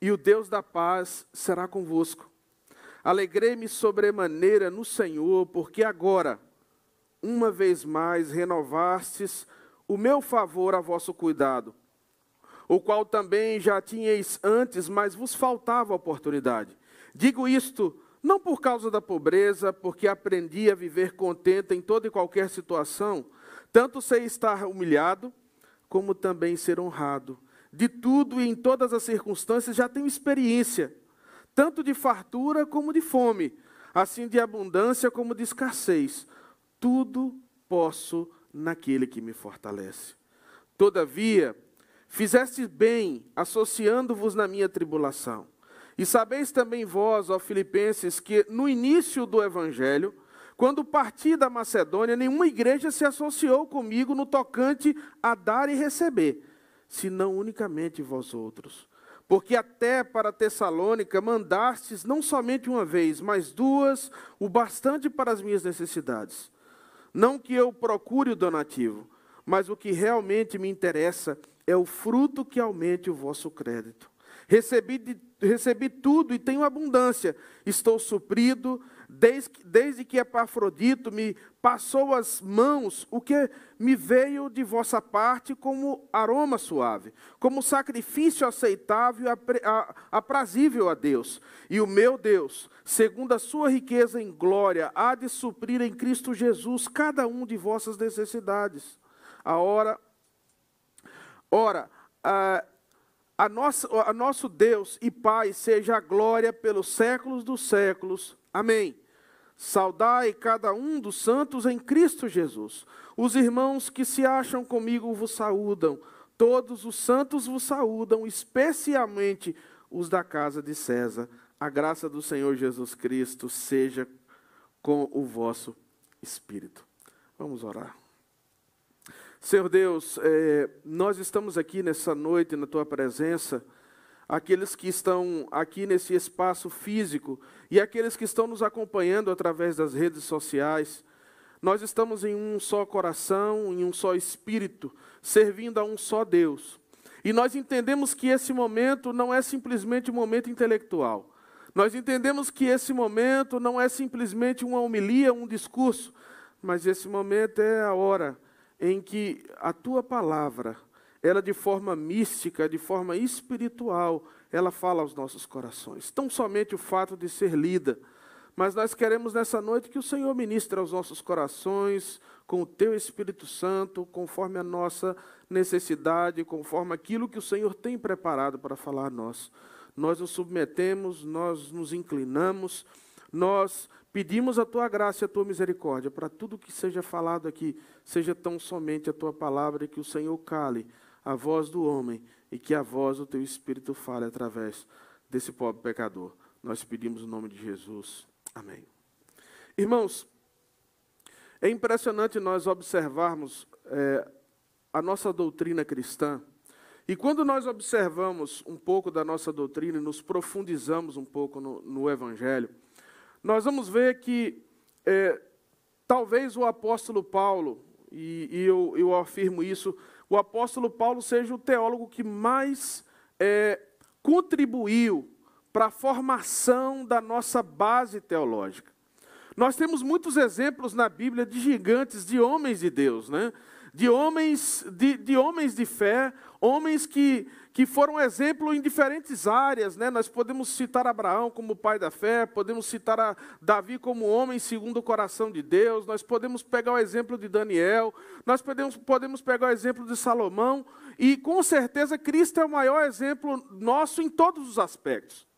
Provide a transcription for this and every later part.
e o Deus da paz será convosco. Alegrei-me sobremaneira no Senhor, porque agora, uma vez mais, renovastes o meu favor a vosso cuidado, o qual também já tinhais antes, mas vos faltava oportunidade. Digo isto não por causa da pobreza, porque aprendi a viver contente em toda e qualquer situação, tanto sei estar humilhado, como também ser honrado. De tudo e em todas as circunstâncias já tenho experiência, tanto de fartura como de fome, assim de abundância como de escassez. Tudo posso naquele que me fortalece. Todavia, fizestes bem associando-vos na minha tribulação. E sabeis também vós, ó Filipenses, que no início do evangelho, quando parti da Macedônia, nenhuma igreja se associou comigo no tocante a dar e receber, senão unicamente vós outros. Porque até para Tessalônica mandastes não somente uma vez, mas duas, o bastante para as minhas necessidades. Não que eu procure o donativo, mas o que realmente me interessa é o fruto que aumente o vosso crédito. Recebi, de, recebi tudo e tenho abundância. Estou suprido, desde, desde que Epafrodito me passou as mãos, o que me veio de vossa parte como aroma suave, como sacrifício aceitável aprazível a Deus. E o meu Deus, segundo a sua riqueza em glória, há de suprir em Cristo Jesus cada um de vossas necessidades. A hora, ora, a, a, nossa, a nosso Deus e Pai seja a glória pelos séculos dos séculos. Amém. Saudai cada um dos santos em Cristo Jesus. Os irmãos que se acham comigo vos saúdam. Todos os santos vos saúdam, especialmente os da casa de César. A graça do Senhor Jesus Cristo seja com o vosso espírito. Vamos orar. Senhor Deus, é, nós estamos aqui nessa noite na tua presença, aqueles que estão aqui nesse espaço físico e aqueles que estão nos acompanhando através das redes sociais. Nós estamos em um só coração, em um só espírito, servindo a um só Deus. E nós entendemos que esse momento não é simplesmente um momento intelectual. Nós entendemos que esse momento não é simplesmente uma homilia, um discurso, mas esse momento é a hora em que a tua palavra, ela de forma mística, de forma espiritual, ela fala aos nossos corações. Tão somente o fato de ser lida, mas nós queremos nessa noite que o Senhor ministre aos nossos corações com o teu Espírito Santo, conforme a nossa necessidade, conforme aquilo que o Senhor tem preparado para falar a nós. Nós nos submetemos, nós nos inclinamos, nós Pedimos a tua graça e a tua misericórdia para tudo que seja falado aqui, seja tão somente a tua palavra e que o Senhor cale a voz do homem e que a voz do teu Espírito fale através desse pobre pecador. Nós pedimos o no nome de Jesus. Amém. Irmãos, é impressionante nós observarmos é, a nossa doutrina cristã. E quando nós observamos um pouco da nossa doutrina e nos profundizamos um pouco no, no Evangelho, nós vamos ver que é, talvez o apóstolo Paulo, e, e eu, eu, afirmo isso, o apóstolo Paulo seja o teólogo que mais é, contribuiu para a formação da nossa base teológica. Nós temos muitos exemplos na Bíblia de gigantes, de homens de Deus, né? De, homens, de, de homens de fé, homens que, que foram exemplo em diferentes áreas. Né? Nós podemos citar Abraão como pai da fé, podemos citar Davi como homem segundo o coração de Deus, nós podemos pegar o exemplo de Daniel, nós podemos, podemos pegar o exemplo de Salomão, e com certeza Cristo é o maior exemplo nosso em todos os aspectos.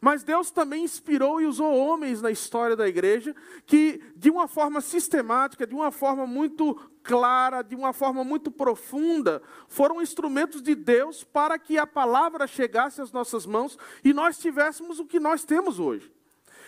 Mas Deus também inspirou e usou homens na história da igreja que, de uma forma sistemática, de uma forma muito clara, de uma forma muito profunda, foram instrumentos de Deus para que a palavra chegasse às nossas mãos e nós tivéssemos o que nós temos hoje.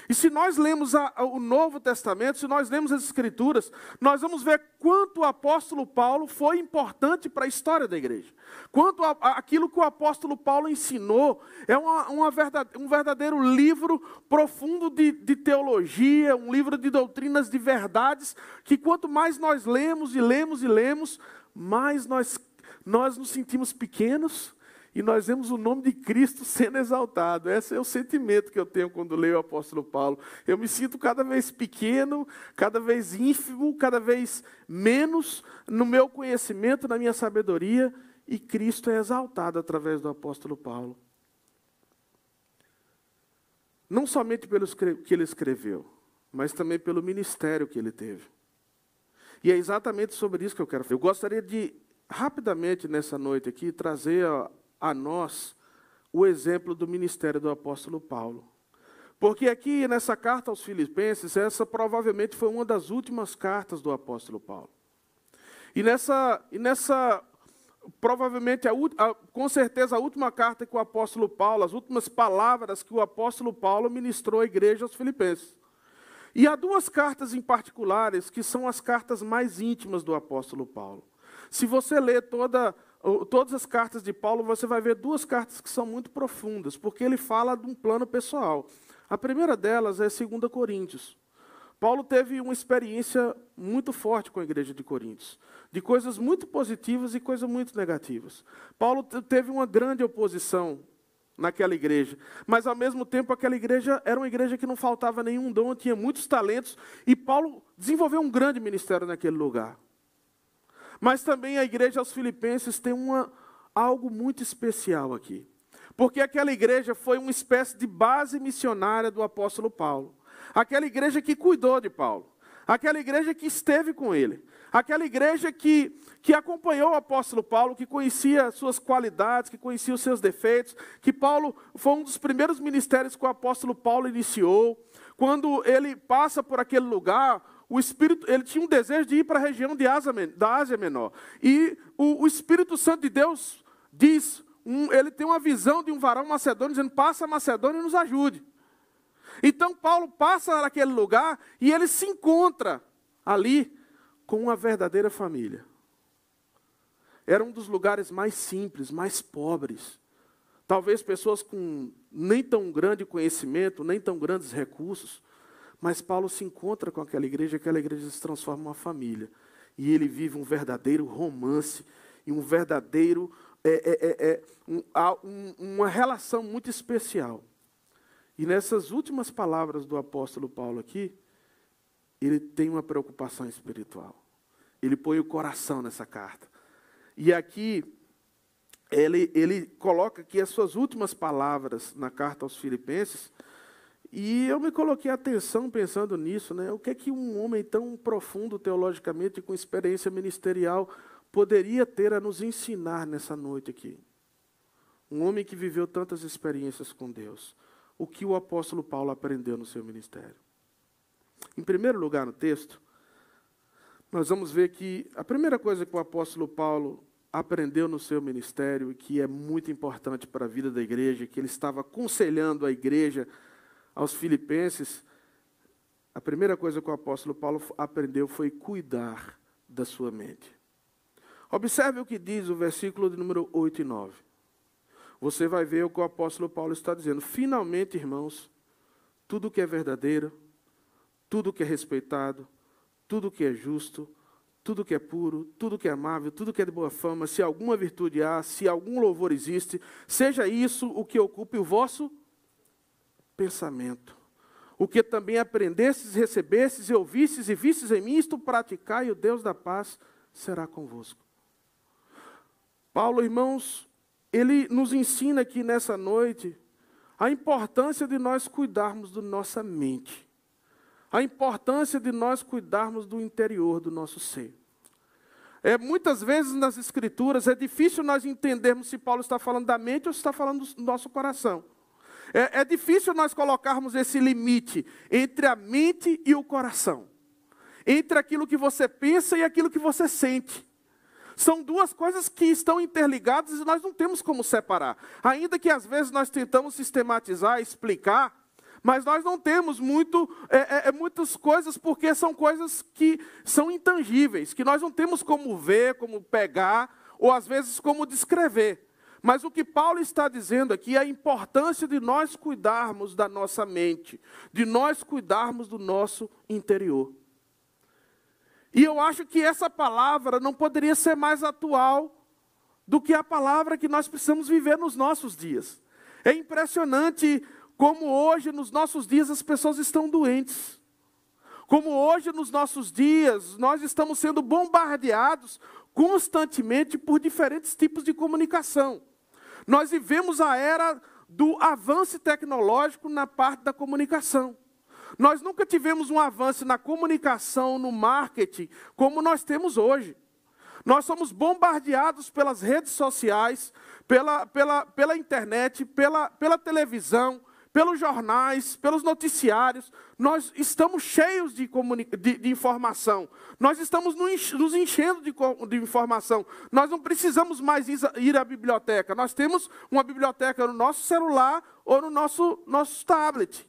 E se nós lemos a, a, o Novo Testamento, se nós lemos as Escrituras, nós vamos ver quanto o apóstolo Paulo foi importante para a história da igreja. Quanto a, aquilo que o apóstolo Paulo ensinou é uma, uma verdade, um verdadeiro livro profundo de, de teologia, um livro de doutrinas de verdades, que quanto mais nós lemos e lemos e lemos, mais nós, nós nos sentimos pequenos e nós vemos o nome de Cristo sendo exaltado. Esse é o sentimento que eu tenho quando leio o apóstolo Paulo. Eu me sinto cada vez pequeno, cada vez ínfimo, cada vez menos no meu conhecimento, na minha sabedoria, e Cristo é exaltado através do apóstolo Paulo. Não somente pelo que ele escreveu, mas também pelo ministério que ele teve. E é exatamente sobre isso que eu quero falar. Eu gostaria de, rapidamente nessa noite aqui, trazer a, a nós o exemplo do ministério do apóstolo Paulo. Porque aqui nessa carta aos Filipenses, essa provavelmente foi uma das últimas cartas do apóstolo Paulo. E nessa, e nessa provavelmente, a, a, com certeza, a última carta que o apóstolo Paulo, as últimas palavras que o apóstolo Paulo ministrou à igreja aos Filipenses. E há duas cartas em particulares que são as cartas mais íntimas do apóstolo Paulo. Se você ler toda, todas as cartas de Paulo, você vai ver duas cartas que são muito profundas, porque ele fala de um plano pessoal. A primeira delas é 2 Coríntios. Paulo teve uma experiência muito forte com a igreja de Coríntios, de coisas muito positivas e coisas muito negativas. Paulo teve uma grande oposição naquela igreja, mas ao mesmo tempo aquela igreja era uma igreja que não faltava nenhum dom, tinha muitos talentos, e Paulo desenvolveu um grande ministério naquele lugar. Mas também a igreja aos filipenses tem uma, algo muito especial aqui. Porque aquela igreja foi uma espécie de base missionária do apóstolo Paulo aquela igreja que cuidou de Paulo, aquela igreja que esteve com ele, aquela igreja que, que acompanhou o apóstolo Paulo, que conhecia suas qualidades, que conhecia os seus defeitos, que Paulo foi um dos primeiros ministérios que o apóstolo Paulo iniciou. Quando ele passa por aquele lugar, o Espírito, ele tinha um desejo de ir para a região Ásia, da Ásia Menor. E o, o Espírito Santo de Deus diz, um, ele tem uma visão de um varão macedônio dizendo: passa a Macedônia e nos ajude. Então Paulo passa naquele lugar e ele se encontra ali com uma verdadeira família. Era um dos lugares mais simples, mais pobres. Talvez pessoas com nem tão grande conhecimento, nem tão grandes recursos. Mas Paulo se encontra com aquela igreja, aquela igreja se transforma em uma família. E ele vive um verdadeiro romance e um verdadeiro. É, é, é, é um, uma relação muito especial. E nessas últimas palavras do apóstolo Paulo aqui, ele tem uma preocupação espiritual. Ele põe o coração nessa carta. E aqui, ele, ele coloca aqui as suas últimas palavras na carta aos Filipenses. E eu me coloquei atenção pensando nisso, né? O que é que um homem tão profundo teologicamente, com experiência ministerial, poderia ter a nos ensinar nessa noite aqui? Um homem que viveu tantas experiências com Deus o que o apóstolo Paulo aprendeu no seu ministério. Em primeiro lugar, no texto, nós vamos ver que a primeira coisa que o apóstolo Paulo aprendeu no seu ministério e que é muito importante para a vida da igreja, que ele estava aconselhando a igreja aos filipenses, a primeira coisa que o apóstolo Paulo aprendeu foi cuidar da sua mente. Observe o que diz o versículo de número 8 e 9 você vai ver o que o apóstolo Paulo está dizendo. Finalmente, irmãos, tudo que é verdadeiro, tudo que é respeitado, tudo que é justo, tudo que é puro, tudo que é amável, tudo que é de boa fama, se alguma virtude há, se algum louvor existe, seja isso o que ocupe o vosso pensamento. O que também aprendestes, recebestes e ouvistes e vistes em mim, isto praticai, e o Deus da paz será convosco. Paulo, irmãos, ele nos ensina aqui nessa noite a importância de nós cuidarmos da nossa mente, a importância de nós cuidarmos do interior do nosso ser. É, muitas vezes nas Escrituras é difícil nós entendermos se Paulo está falando da mente ou se está falando do nosso coração. É, é difícil nós colocarmos esse limite entre a mente e o coração, entre aquilo que você pensa e aquilo que você sente. São duas coisas que estão interligadas e nós não temos como separar. Ainda que às vezes nós tentamos sistematizar, explicar, mas nós não temos muito, é, é, é, muitas coisas porque são coisas que são intangíveis, que nós não temos como ver, como pegar, ou às vezes como descrever. Mas o que Paulo está dizendo aqui é a importância de nós cuidarmos da nossa mente, de nós cuidarmos do nosso interior. E eu acho que essa palavra não poderia ser mais atual do que a palavra que nós precisamos viver nos nossos dias. É impressionante como hoje, nos nossos dias, as pessoas estão doentes. Como hoje, nos nossos dias, nós estamos sendo bombardeados constantemente por diferentes tipos de comunicação. Nós vivemos a era do avanço tecnológico na parte da comunicação. Nós nunca tivemos um avanço na comunicação, no marketing, como nós temos hoje. Nós somos bombardeados pelas redes sociais, pela, pela, pela internet, pela, pela televisão, pelos jornais, pelos noticiários. Nós estamos cheios de, de, de informação. Nós estamos nos enchendo de, de, informação. Nós não precisamos mais ir à biblioteca. Nós temos uma biblioteca no nosso celular ou no nosso, nosso tablet.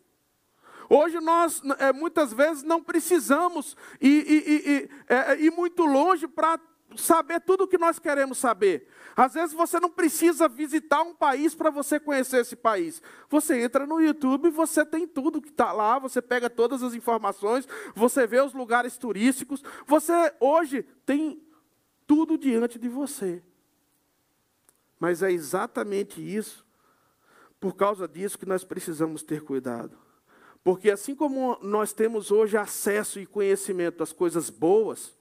Hoje nós, é, muitas vezes, não precisamos ir, ir, ir, é, ir muito longe para saber tudo o que nós queremos saber. Às vezes você não precisa visitar um país para você conhecer esse país. Você entra no YouTube, você tem tudo que está lá, você pega todas as informações, você vê os lugares turísticos. Você hoje tem tudo diante de você. Mas é exatamente isso, por causa disso, que nós precisamos ter cuidado. Porque assim como nós temos hoje acesso e conhecimento às coisas boas,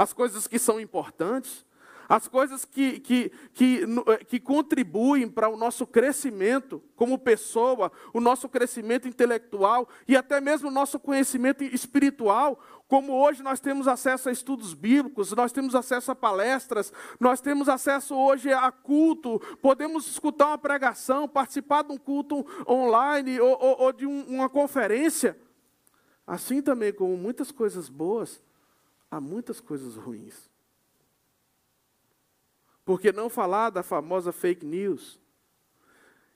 as coisas que são importantes, as coisas que, que, que, eh, que contribuem para o nosso crescimento como pessoa, o nosso crescimento intelectual e até mesmo o nosso conhecimento espiritual, como hoje nós temos acesso a estudos bíblicos, nós temos acesso a palestras, nós temos acesso hoje a culto, podemos escutar uma pregação, participar de um culto online ou, ou, ou de um, uma conferência. Assim também, como muitas coisas boas, há muitas coisas ruins. Por que não falar da famosa fake news?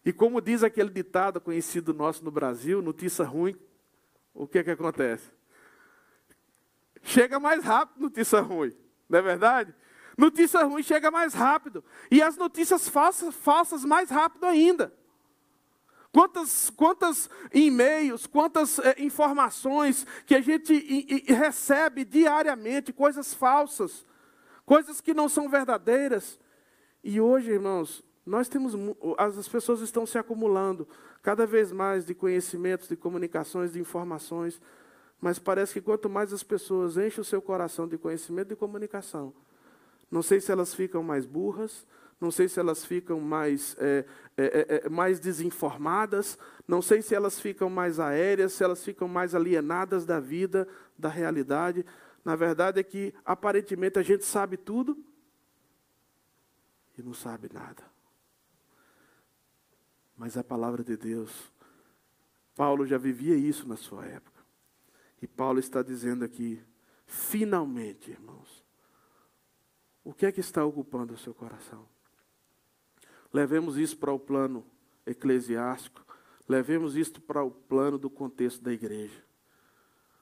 E como diz aquele ditado conhecido nosso no Brasil, notícia ruim, o que é que acontece? Chega mais rápido notícia ruim, não é verdade? Notícia ruim chega mais rápido. E as notícias falsas, falsas mais rápido ainda. Quantas, quantas e-mails, quantas é, informações que a gente recebe diariamente, coisas falsas, coisas que não são verdadeiras. E hoje, irmãos, nós temos, as pessoas estão se acumulando cada vez mais de conhecimentos, de comunicações, de informações, mas parece que quanto mais as pessoas enchem o seu coração de conhecimento e comunicação, não sei se elas ficam mais burras, não sei se elas ficam mais, é, é, é, é, mais desinformadas, não sei se elas ficam mais aéreas, se elas ficam mais alienadas da vida, da realidade. Na verdade é que, aparentemente, a gente sabe tudo e não sabe nada. Mas a palavra de Deus, Paulo já vivia isso na sua época. E Paulo está dizendo aqui, finalmente, irmãos, o que é que está ocupando o seu coração? Levemos isso para o plano eclesiástico, levemos isso para o plano do contexto da igreja.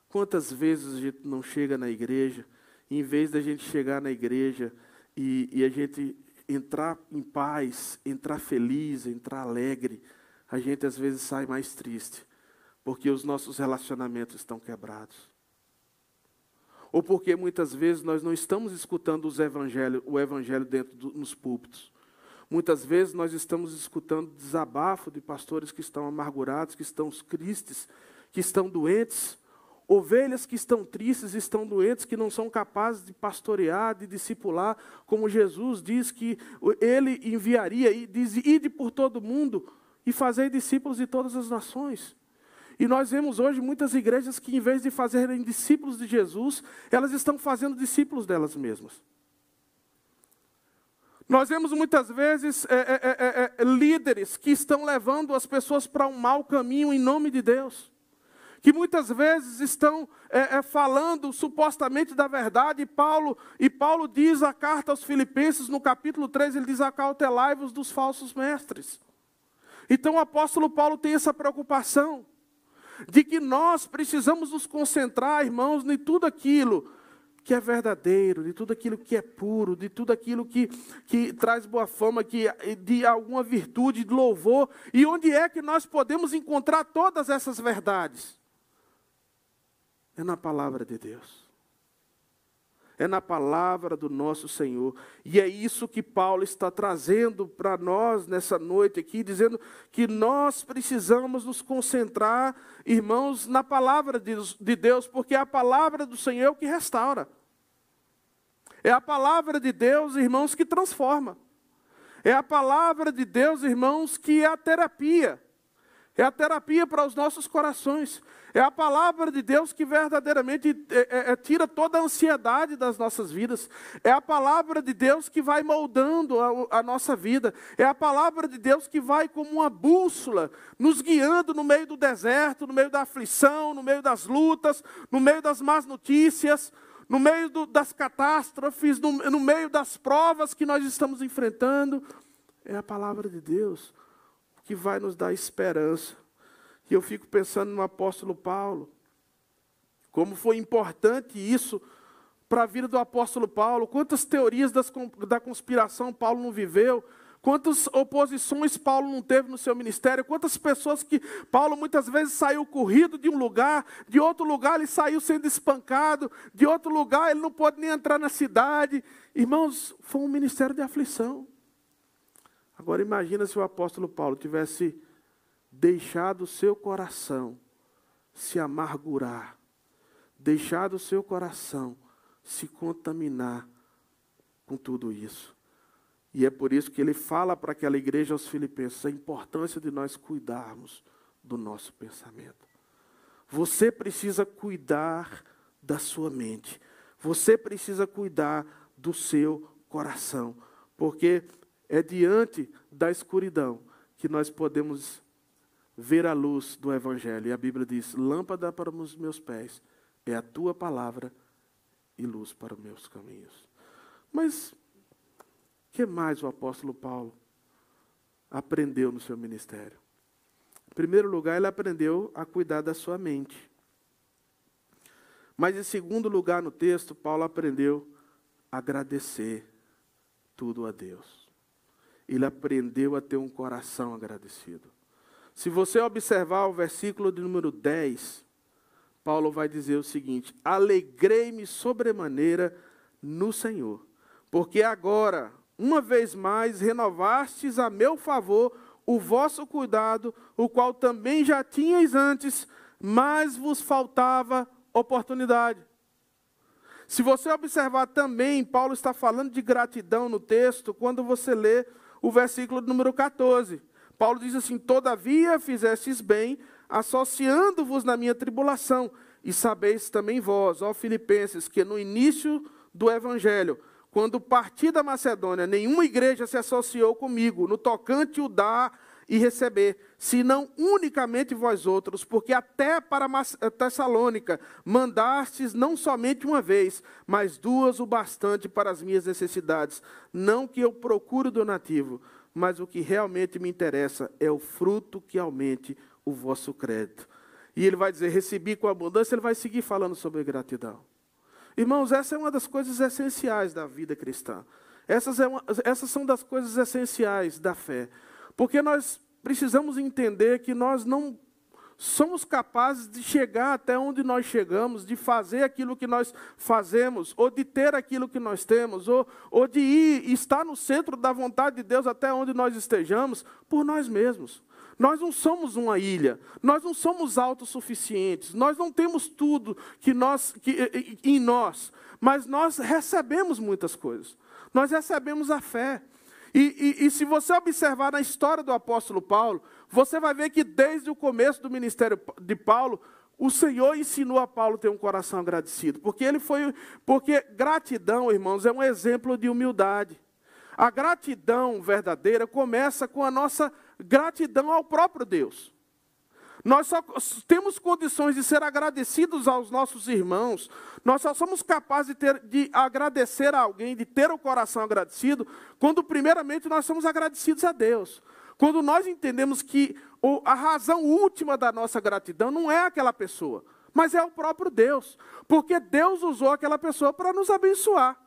Quantas vezes a gente não chega na igreja, e em vez da gente chegar na igreja e, e a gente entrar em paz, entrar feliz, entrar alegre, a gente às vezes sai mais triste, porque os nossos relacionamentos estão quebrados. Ou porque muitas vezes nós não estamos escutando o evangelho dentro dos púlpitos. Muitas vezes nós estamos escutando desabafo de pastores que estão amargurados, que estão tristes, que estão doentes, ovelhas que estão tristes, estão doentes, que não são capazes de pastorear, de discipular, como Jesus diz que ele enviaria e diz: ide por todo mundo e fazei discípulos de todas as nações. E nós vemos hoje muitas igrejas que, em vez de fazerem discípulos de Jesus, elas estão fazendo discípulos delas mesmas. Nós vemos muitas vezes é, é, é, é, líderes que estão levando as pessoas para um mau caminho em nome de Deus. Que muitas vezes estão é, é, falando supostamente da verdade, e Paulo, e Paulo diz a carta aos Filipenses, no capítulo 3, ele diz: acautelai-vos dos falsos mestres. Então o apóstolo Paulo tem essa preocupação de que nós precisamos nos concentrar, irmãos, em tudo aquilo que é verdadeiro, de tudo aquilo que é puro, de tudo aquilo que, que traz boa fama, que, de alguma virtude, de louvor. E onde é que nós podemos encontrar todas essas verdades? É na palavra de Deus. É na palavra do nosso Senhor. E é isso que Paulo está trazendo para nós nessa noite aqui, dizendo que nós precisamos nos concentrar, irmãos, na palavra de Deus, porque é a palavra do Senhor que restaura. É a palavra de Deus, irmãos, que transforma. É a palavra de Deus, irmãos, que é a terapia. É a terapia para os nossos corações. É a palavra de Deus que verdadeiramente é, é, é, tira toda a ansiedade das nossas vidas. É a palavra de Deus que vai moldando a, a, nossa vida. É a palavra de Deus que vai como uma bússola, nos guiando no meio do deserto, no meio da aflição, no meio das lutas, no meio das más notícias, no meio do, das catástrofes, no, no meio das provas que nós estamos enfrentando. É a palavra de Deus que vai nos dar esperança. E eu fico pensando no apóstolo Paulo. Como foi importante isso para a vida do apóstolo Paulo. Quantas teorias das, da conspiração Paulo não viveu. Quantas oposições Paulo não teve no seu ministério, quantas pessoas que Paulo muitas vezes saiu corrido de um lugar, de outro lugar ele saiu sendo espancado, de outro lugar ele não pôde nem entrar na cidade. Irmãos, foi um ministério de aflição. Agora imagina se o apóstolo Paulo tivesse deixado o seu coração se amargurar, deixado o seu coração se contaminar com tudo isso. E é por isso que ele fala para aquela igreja aos filipenses a importância de nós cuidarmos do nosso pensamento. Você precisa cuidar da sua mente. Você precisa cuidar do seu coração, porque é diante da escuridão que nós podemos ver a luz do Evangelho. E a Bíblia diz: lâmpada para os meus pés é a tua palavra e luz para os meus caminhos. Mas o que mais o apóstolo Paulo aprendeu no seu ministério? Em primeiro lugar, ele aprendeu a cuidar da sua mente. Mas em segundo lugar no texto, Paulo aprendeu a agradecer tudo a Deus ele aprendeu a ter um coração agradecido. Se você observar o versículo de número 10, Paulo vai dizer o seguinte: Alegrei-me sobremaneira no Senhor, porque agora, uma vez mais, renovastes a meu favor o vosso cuidado, o qual também já tinhais antes, mas vos faltava oportunidade. Se você observar também, Paulo está falando de gratidão no texto, quando você lê o versículo número 14. Paulo diz assim: Todavia fizestes bem, associando-vos na minha tribulação, e sabeis também vós, ó Filipenses, que no início do evangelho, quando parti da Macedônia, nenhuma igreja se associou comigo no tocante o dar e receber, senão unicamente vós outros, porque até para Tessalônica mandastes não somente uma vez, mas duas o bastante para as minhas necessidades. Não que eu procure donativo, mas o que realmente me interessa é o fruto que aumente o vosso crédito. E ele vai dizer: recebi com abundância, ele vai seguir falando sobre gratidão. Irmãos, essa é uma das coisas essenciais da vida cristã. Essas, é uma, essas são das coisas essenciais da fé. Porque nós precisamos entender que nós não somos capazes de chegar até onde nós chegamos, de fazer aquilo que nós fazemos, ou de ter aquilo que nós temos, ou, ou de ir estar no centro da vontade de Deus até onde nós estejamos, por nós mesmos. Nós não somos uma ilha, nós não somos autossuficientes, nós não temos tudo que nós, que, em nós, mas nós recebemos muitas coisas. Nós recebemos a fé. E, e, e, se você observar na história do apóstolo Paulo, você vai ver que desde o começo do ministério de Paulo, o Senhor ensinou a Paulo ter um coração agradecido, porque ele foi, porque gratidão, irmãos, é um exemplo de humildade. A gratidão verdadeira começa com a nossa gratidão ao próprio Deus. Nós só temos condições de ser agradecidos aos nossos irmãos, nós só somos capazes de, ter, de agradecer a alguém, de ter o coração agradecido, quando primeiramente nós somos agradecidos a Deus. Quando nós entendemos que a razão última da nossa gratidão não é aquela pessoa, mas é o próprio Deus, porque Deus usou aquela pessoa para nos abençoar.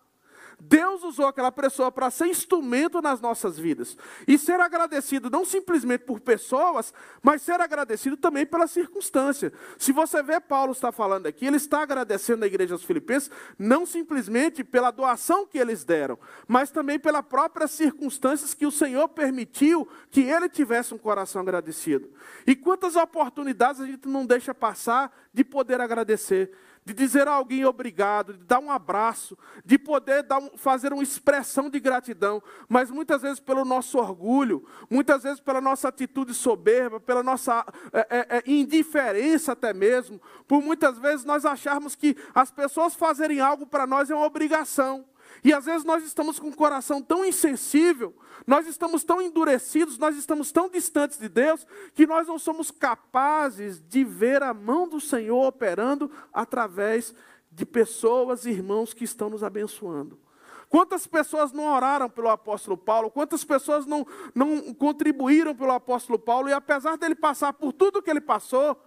Deus usou aquela pessoa para ser instrumento nas nossas vidas. E ser agradecido não simplesmente por pessoas, mas ser agradecido também pela circunstância. Se você vê Paulo está falando aqui, ele está agradecendo a igreja dos Filipenses não simplesmente pela doação que eles deram, mas também pelas próprias circunstâncias que o Senhor permitiu que ele tivesse um coração agradecido. E quantas oportunidades a gente não deixa passar de poder agradecer de dizer a alguém obrigado, de dar um abraço, de poder um, fazer uma expressão de gratidão, mas muitas vezes pelo nosso orgulho, muitas vezes pela nossa atitude soberba, pela nossa é, é, é, indiferença até mesmo, por muitas vezes nós acharmos que as pessoas fazerem algo para nós é uma obrigação. E às vezes nós estamos com o coração tão insensível, nós estamos tão endurecidos, nós estamos tão distantes de Deus, que nós não somos capazes de ver a mão do Senhor operando através de pessoas, irmãos que estão nos abençoando. Quantas pessoas não oraram pelo apóstolo Paulo? Quantas pessoas não, não contribuíram pelo apóstolo Paulo? E apesar dele passar por tudo que ele passou,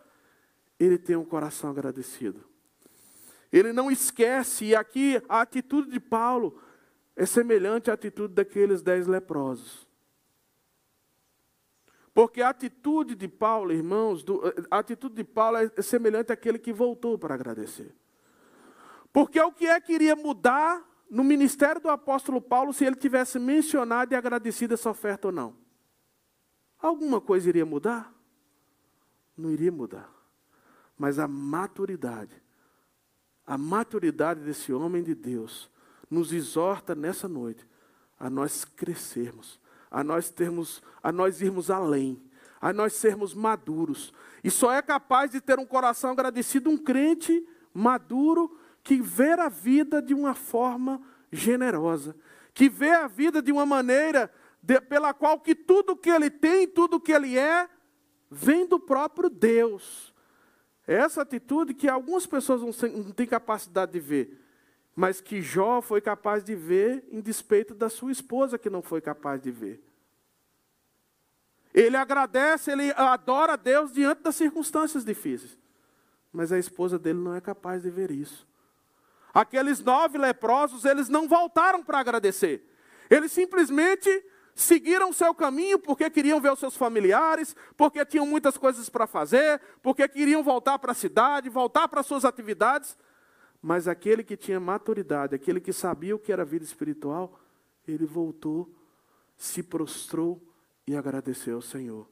ele tem um coração agradecido. Ele não esquece, e aqui a atitude de Paulo é semelhante à atitude daqueles dez leprosos. Porque a atitude de Paulo, irmãos, do, a atitude de Paulo é semelhante àquele que voltou para agradecer. Porque o que é que iria mudar no ministério do apóstolo Paulo se ele tivesse mencionado e agradecido essa oferta ou não? Alguma coisa iria mudar? Não iria mudar. Mas a maturidade a maturidade desse homem de Deus nos exorta nessa noite a nós crescermos, a nós termos, a nós irmos além, a nós sermos maduros. E só é capaz de ter um coração agradecido um crente maduro que vê a vida de uma forma generosa, que vê a vida de uma maneira de, pela qual que tudo que ele tem, tudo que ele é, vem do próprio Deus. É essa atitude que algumas pessoas não têm capacidade de ver, mas que Jó foi capaz de ver em despeito da sua esposa que não foi capaz de ver. Ele agradece, ele adora a Deus diante das circunstâncias difíceis, mas a esposa dele não é capaz de ver isso. Aqueles nove leprosos, eles não voltaram para agradecer, eles simplesmente seguiram seu caminho porque queriam ver os seus familiares, porque tinham muitas coisas para fazer, porque queriam voltar para a cidade, voltar para suas atividades. Mas aquele que tinha maturidade, aquele que sabia o que era vida espiritual, ele voltou, se prostrou e agradeceu ao Senhor.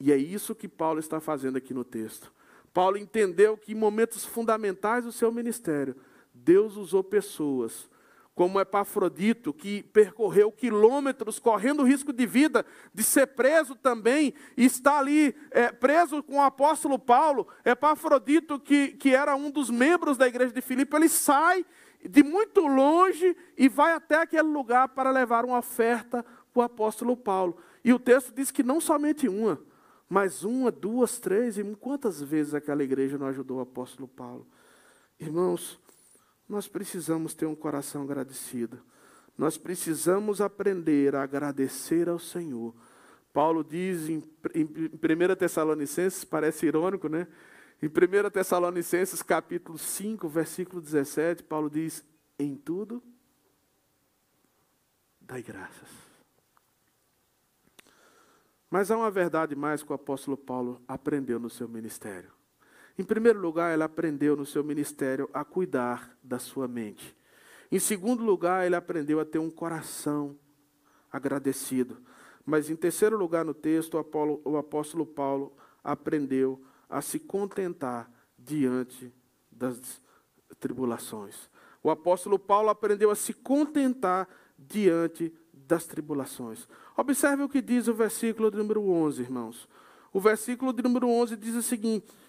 E é isso que Paulo está fazendo aqui no texto. Paulo entendeu que em momentos fundamentais do seu ministério, Deus usou pessoas como Epafrodito, que percorreu quilômetros, correndo risco de vida, de ser preso também, e está ali é, preso com o apóstolo Paulo. Epafrodito, que, que era um dos membros da igreja de Filipe, ele sai de muito longe e vai até aquele lugar para levar uma oferta para o apóstolo Paulo. E o texto diz que não somente uma, mas uma, duas, três, e quantas vezes aquela igreja não ajudou o apóstolo Paulo? Irmãos, nós precisamos ter um coração agradecido. Nós precisamos aprender a agradecer ao Senhor. Paulo diz em, em 1 Tessalonicenses, parece irônico, né? Em 1 Tessalonicenses, capítulo 5, versículo 17, Paulo diz: Em tudo, dai graças. Mas há uma verdade mais que o apóstolo Paulo aprendeu no seu ministério. Em primeiro lugar, ela aprendeu no seu ministério a cuidar da sua mente. Em segundo lugar, ele aprendeu a ter um coração agradecido. Mas em terceiro lugar no texto, o, o apóstolo Paulo aprendeu a se contentar diante das tribulações. O apóstolo Paulo aprendeu a se contentar diante das tribulações. Observe o que diz o versículo de número 11, irmãos. O versículo de número 11 diz o seguinte: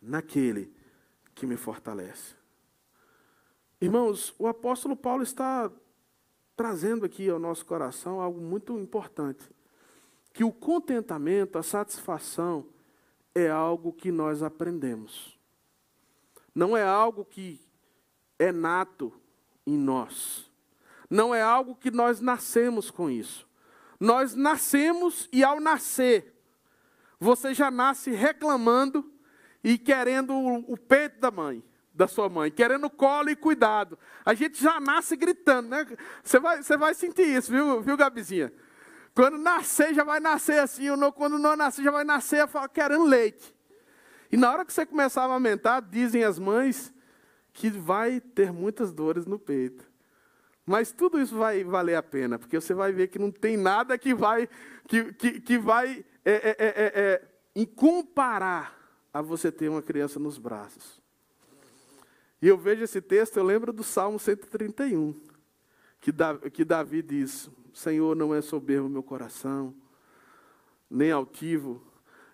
naquele que me fortalece. Irmãos, o apóstolo Paulo está trazendo aqui ao nosso coração algo muito importante. Que o contentamento, a satisfação, é algo que nós aprendemos. Não é algo que é nato em nós. Não é algo que nós nascemos com isso. Nós nascemos e ao nascer, você já nasce reclamando e querendo o, peito da mãe, da sua mãe, querendo colo e cuidado. A gente já nasce gritando, né? Você vai, você vai sentir isso, viu, viu, Gabizinha? Quando nascer, já vai nascer assim, ou não, quando não nascer, já vai nascer querendo leite. E na hora que você começar a amamentar, dizem as mães que vai ter muitas dores no peito. Mas tudo isso vai valer a pena, porque você vai ver que não tem nada que vai, que, que, que vai é, é, é, é, é em comparar a você ter uma criança nos braços. E eu vejo esse texto, eu lembro do Salmo 131, que, Davi, que Davi diz: Senhor, não é soberbo meu coração, nem altivo.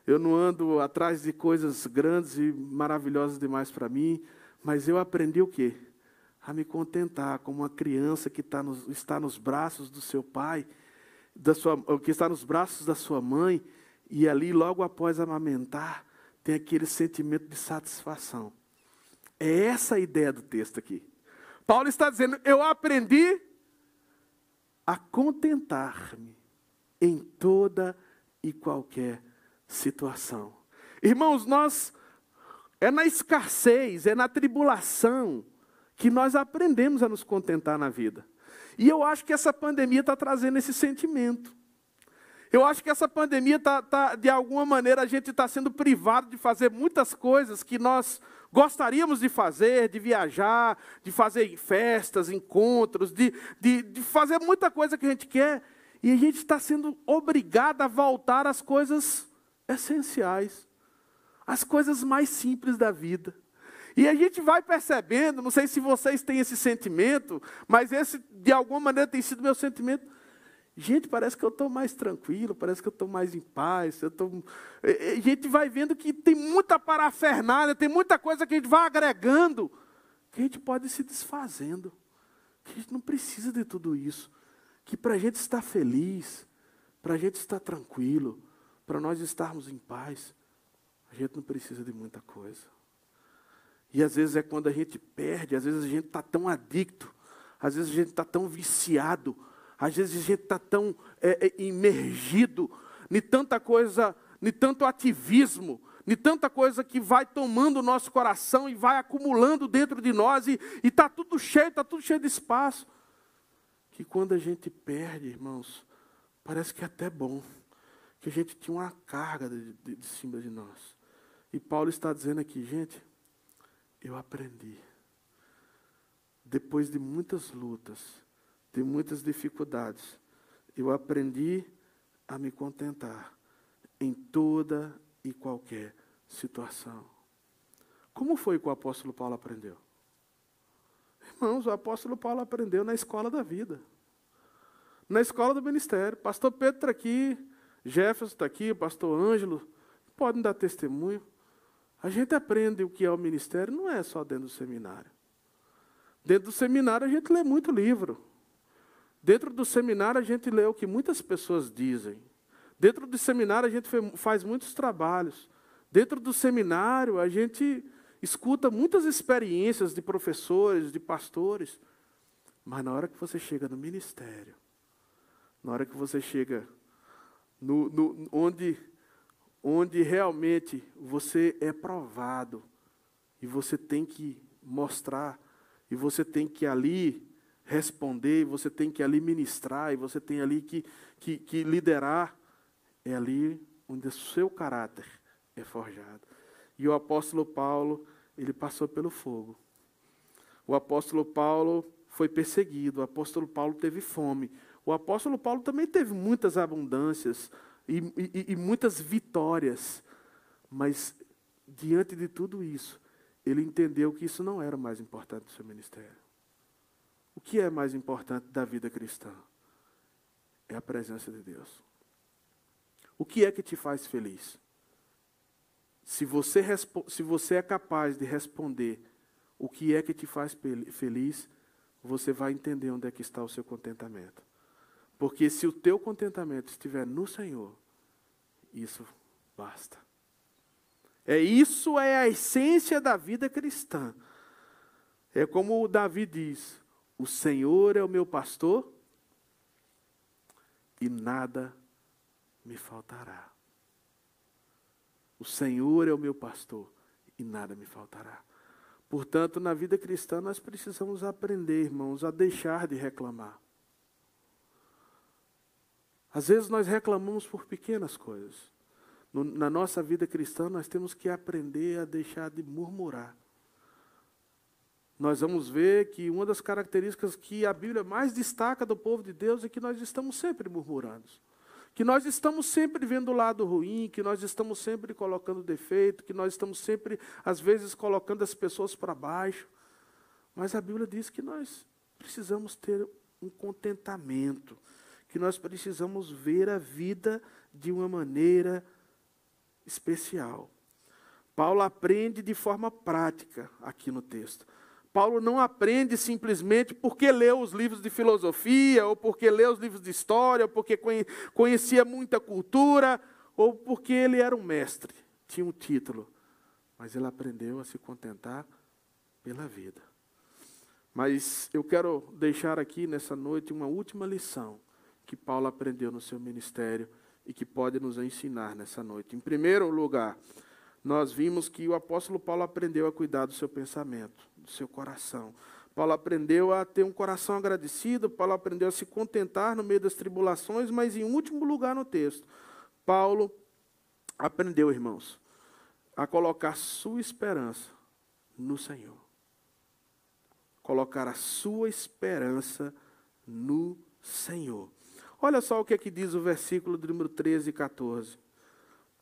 Eu não ando atrás de coisas grandes e maravilhosas demais para mim, mas eu aprendi o quê? a me contentar como uma criança que está nos, está nos braços do seu pai, da sua, que está nos braços da sua mãe, e ali, logo após amamentar, tem aquele sentimento de satisfação. É essa a ideia do texto aqui. Paulo está dizendo: Eu aprendi a contentar-me em toda e qualquer situação. Irmãos, nós é na escassez, é na tribulação, que nós aprendemos a nos contentar na vida. E eu acho que essa pandemia está trazendo esse sentimento. Eu acho que essa pandemia está, tá, de alguma maneira, a gente está sendo privado de fazer muitas coisas que nós gostaríamos de fazer, de viajar, de fazer festas, encontros, de, de, de fazer muita coisa que a gente quer. E a gente está sendo obrigado a voltar às coisas essenciais, às coisas mais simples da vida. E a gente vai percebendo, não sei se vocês têm esse sentimento, mas esse de alguma maneira tem sido meu sentimento. Gente, parece que eu estou mais tranquilo, parece que eu estou mais em paz. Eu tô... A gente vai vendo que tem muita parafernália, tem muita coisa que a gente vai agregando, que a gente pode se desfazendo. Que a gente não precisa de tudo isso. Que para a gente estar feliz, para a gente estar tranquilo, para nós estarmos em paz, a gente não precisa de muita coisa. E às vezes é quando a gente perde, às vezes a gente está tão adicto, às vezes a gente está tão viciado, às vezes a gente está tão é, é, imergido em tanta coisa, em tanto ativismo, em tanta coisa que vai tomando o nosso coração e vai acumulando dentro de nós, e está tudo cheio, está tudo cheio de espaço. Que quando a gente perde, irmãos, parece que é até bom, que a gente tinha uma carga de, de, de cima de nós. E Paulo está dizendo aqui, gente, eu aprendi. Depois de muitas lutas, de muitas dificuldades, eu aprendi a me contentar em toda e qualquer situação. Como foi que o apóstolo Paulo aprendeu? Irmãos, o apóstolo Paulo aprendeu na escola da vida, na escola do ministério. Pastor Pedro está aqui, Jefferson está aqui, pastor Ângelo, podem dar testemunho. A gente aprende o que é o ministério, não é só dentro do seminário. Dentro do seminário a gente lê muito livro. Dentro do seminário a gente lê o que muitas pessoas dizem. Dentro do seminário a gente faz muitos trabalhos. Dentro do seminário a gente escuta muitas experiências de professores, de pastores. Mas na hora que você chega no ministério, na hora que você chega no, no onde onde realmente você é provado e você tem que mostrar e você tem que ali responder, você tem que ali ministrar e você tem ali que, que, que liderar, é ali onde o seu caráter é forjado. E o apóstolo Paulo, ele passou pelo fogo. O apóstolo Paulo foi perseguido, o apóstolo Paulo teve fome. O apóstolo Paulo também teve muitas abundâncias, e, e, e muitas vitórias. Mas, diante de tudo isso, ele entendeu que isso não era o mais importante do seu ministério. O que é mais importante da vida cristã? É a presença de Deus. O que é que te faz feliz? Se você, se você é capaz de responder o que é que te faz feliz, você vai entender onde é que está o seu contentamento. Porque se o teu contentamento estiver no Senhor, isso basta. É isso é a essência da vida cristã. É como o Davi diz: O Senhor é o meu pastor e nada me faltará. O Senhor é o meu pastor e nada me faltará. Portanto, na vida cristã, nós precisamos aprender, irmãos, a deixar de reclamar. Às vezes nós reclamamos por pequenas coisas. No, na nossa vida cristã, nós temos que aprender a deixar de murmurar. Nós vamos ver que uma das características que a Bíblia mais destaca do povo de Deus é que nós estamos sempre murmurando. Que nós estamos sempre vendo o lado ruim, que nós estamos sempre colocando defeito, que nós estamos sempre, às vezes, colocando as pessoas para baixo. Mas a Bíblia diz que nós precisamos ter um contentamento, que nós precisamos ver a vida de uma maneira especial. Paulo aprende de forma prática aqui no texto. Paulo não aprende simplesmente porque leu os livros de filosofia, ou porque leu os livros de história, ou porque conhecia muita cultura, ou porque ele era um mestre, tinha um título. Mas ele aprendeu a se contentar pela vida. Mas eu quero deixar aqui nessa noite uma última lição que Paulo aprendeu no seu ministério e que pode nos ensinar nessa noite. Em primeiro lugar, nós vimos que o apóstolo Paulo aprendeu a cuidar do seu pensamento, do seu coração. Paulo aprendeu a ter um coração agradecido, Paulo aprendeu a se contentar no meio das tribulações, mas em último lugar no texto, Paulo aprendeu, irmãos, a colocar sua esperança no Senhor. Colocar a sua esperança no Senhor. Olha só o que é que diz o versículo de número 13 e 14.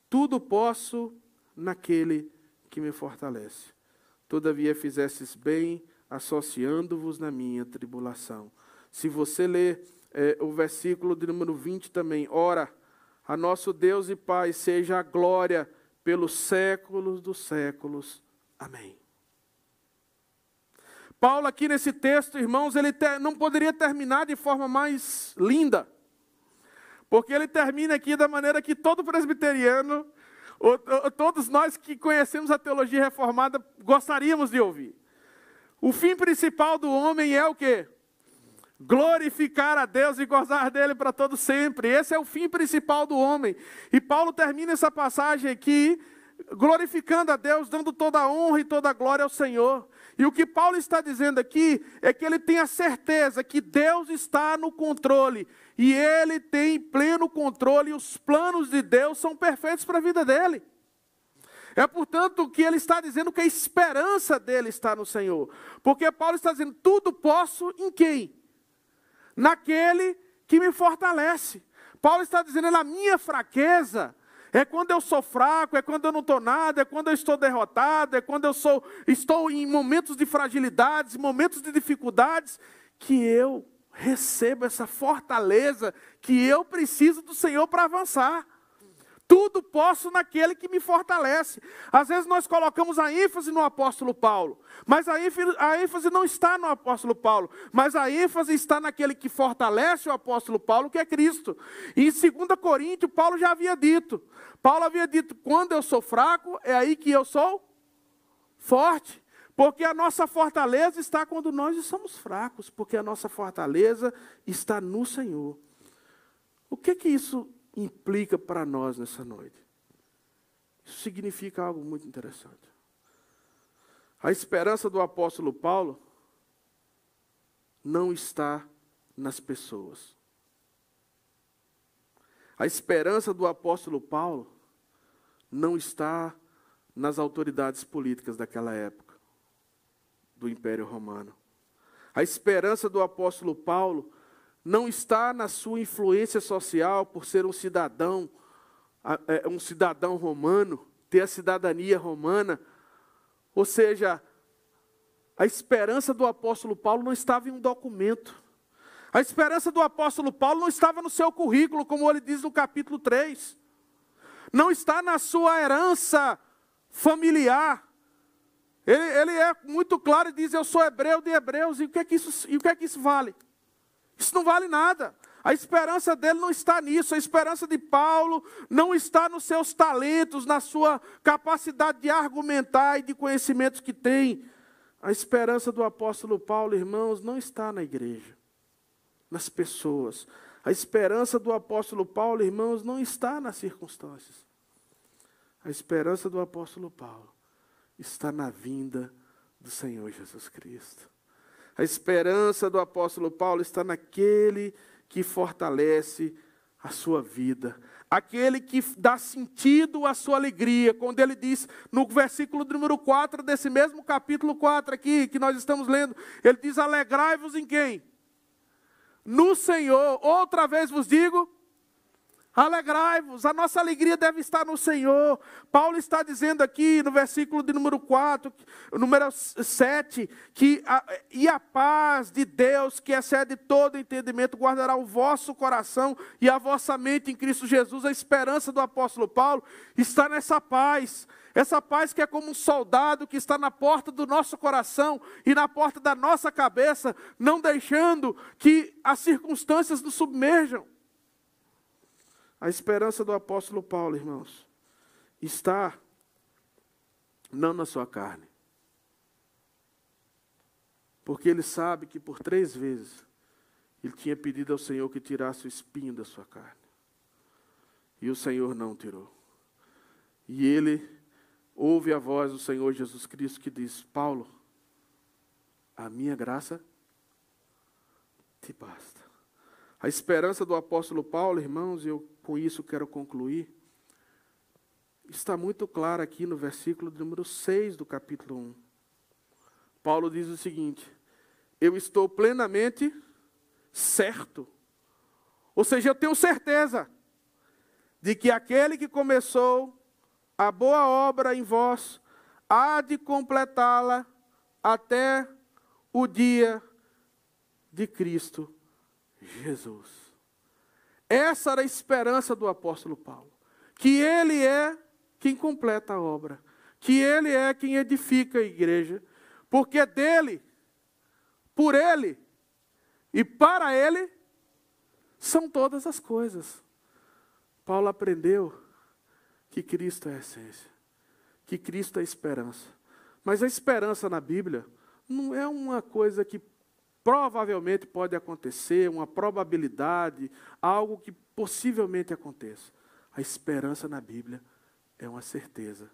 Tudo posso naquele que me fortalece. Todavia fizestes bem, associando-vos na minha tribulação. Se você ler é, o versículo de número 20 também, ora, a nosso Deus e Pai seja a glória pelos séculos dos séculos. Amém. Paulo, aqui nesse texto, irmãos, ele não poderia terminar de forma mais linda, porque ele termina aqui da maneira que todo presbiteriano todos nós que conhecemos a teologia reformada gostaríamos de ouvir. O fim principal do homem é o quê? Glorificar a Deus e gozar dele para todo sempre. Esse é o fim principal do homem. E Paulo termina essa passagem aqui glorificando a Deus, dando toda a honra e toda a glória ao Senhor. E o que Paulo está dizendo aqui é que ele tem a certeza que Deus está no controle e ele tem pleno controle, e os planos de Deus são perfeitos para a vida dele. É portanto que ele está dizendo que a esperança dele está no Senhor. Porque Paulo está dizendo: tudo posso em quem? Naquele que me fortalece. Paulo está dizendo: na minha fraqueza, é quando eu sou fraco, é quando eu não estou nada, é quando eu estou derrotado, é quando eu sou, estou em momentos de fragilidades, momentos de dificuldades, que eu recebo essa fortaleza que eu preciso do Senhor para avançar. Tudo posso naquele que me fortalece. Às vezes nós colocamos a ênfase no apóstolo Paulo, mas a ênfase, a ênfase não está no apóstolo Paulo, mas a ênfase está naquele que fortalece o apóstolo Paulo, que é Cristo. E em 2 Coríntios, Paulo já havia dito: Paulo havia dito, quando eu sou fraco, é aí que eu sou forte. Porque a nossa fortaleza está quando nós somos fracos, porque a nossa fortaleza está no Senhor. O que que isso implica para nós nessa noite? Isso significa algo muito interessante. A esperança do apóstolo Paulo não está nas pessoas. A esperança do apóstolo Paulo não está nas autoridades políticas daquela época do Império Romano. A esperança do apóstolo Paulo não está na sua influência social por ser um cidadão, é, um cidadão romano, ter a cidadania romana. Ou seja, a esperança do apóstolo Paulo não estava em um documento. A esperança do apóstolo Paulo não estava no seu currículo, como ele diz no capítulo 3. Não está na sua herança familiar. Ele, ele é muito claro e diz: Eu sou hebreu de hebreus. E o, que é que isso, e o que é que isso vale? Isso não vale nada. A esperança dele não está nisso, a esperança de Paulo não está nos seus talentos, na sua capacidade de argumentar e de conhecimentos que tem. A esperança do apóstolo Paulo, irmãos, não está na igreja, nas pessoas. A esperança do apóstolo Paulo, irmãos, não está nas circunstâncias. A esperança do apóstolo Paulo está na vinda do Senhor Jesus Cristo. A esperança do apóstolo Paulo está naquele que fortalece a sua vida, aquele que dá sentido à sua alegria, quando ele diz no versículo número 4 desse mesmo capítulo 4 aqui, que nós estamos lendo, ele diz: Alegrai-vos em quem? No Senhor. Outra vez vos digo, Alegrai-vos, a nossa alegria deve estar no Senhor. Paulo está dizendo aqui no versículo de número 4, número 7, que a, e a paz de Deus, que excede todo entendimento, guardará o vosso coração e a vossa mente em Cristo Jesus. A esperança do apóstolo Paulo está nessa paz. Essa paz que é como um soldado que está na porta do nosso coração e na porta da nossa cabeça, não deixando que as circunstâncias nos submerjam. A esperança do apóstolo Paulo, irmãos, está não na sua carne. Porque ele sabe que por três vezes ele tinha pedido ao Senhor que tirasse o espinho da sua carne. E o Senhor não tirou. E ele ouve a voz do Senhor Jesus Cristo que diz: Paulo, a minha graça te basta. A esperança do apóstolo Paulo, irmãos, eu com isso quero concluir, está muito clara aqui no versículo número 6 do capítulo 1. Paulo diz o seguinte: Eu estou plenamente certo, ou seja, eu tenho certeza de que aquele que começou a boa obra em vós há de completá-la até o dia de Cristo Jesus. Essa era a esperança do apóstolo Paulo. Que ele é quem completa a obra. Que ele é quem edifica a igreja. Porque dele, por ele e para ele são todas as coisas. Paulo aprendeu que Cristo é a essência, que Cristo é a esperança. Mas a esperança na Bíblia não é uma coisa que provavelmente pode acontecer, uma probabilidade, algo que possivelmente aconteça. A esperança na Bíblia é uma certeza.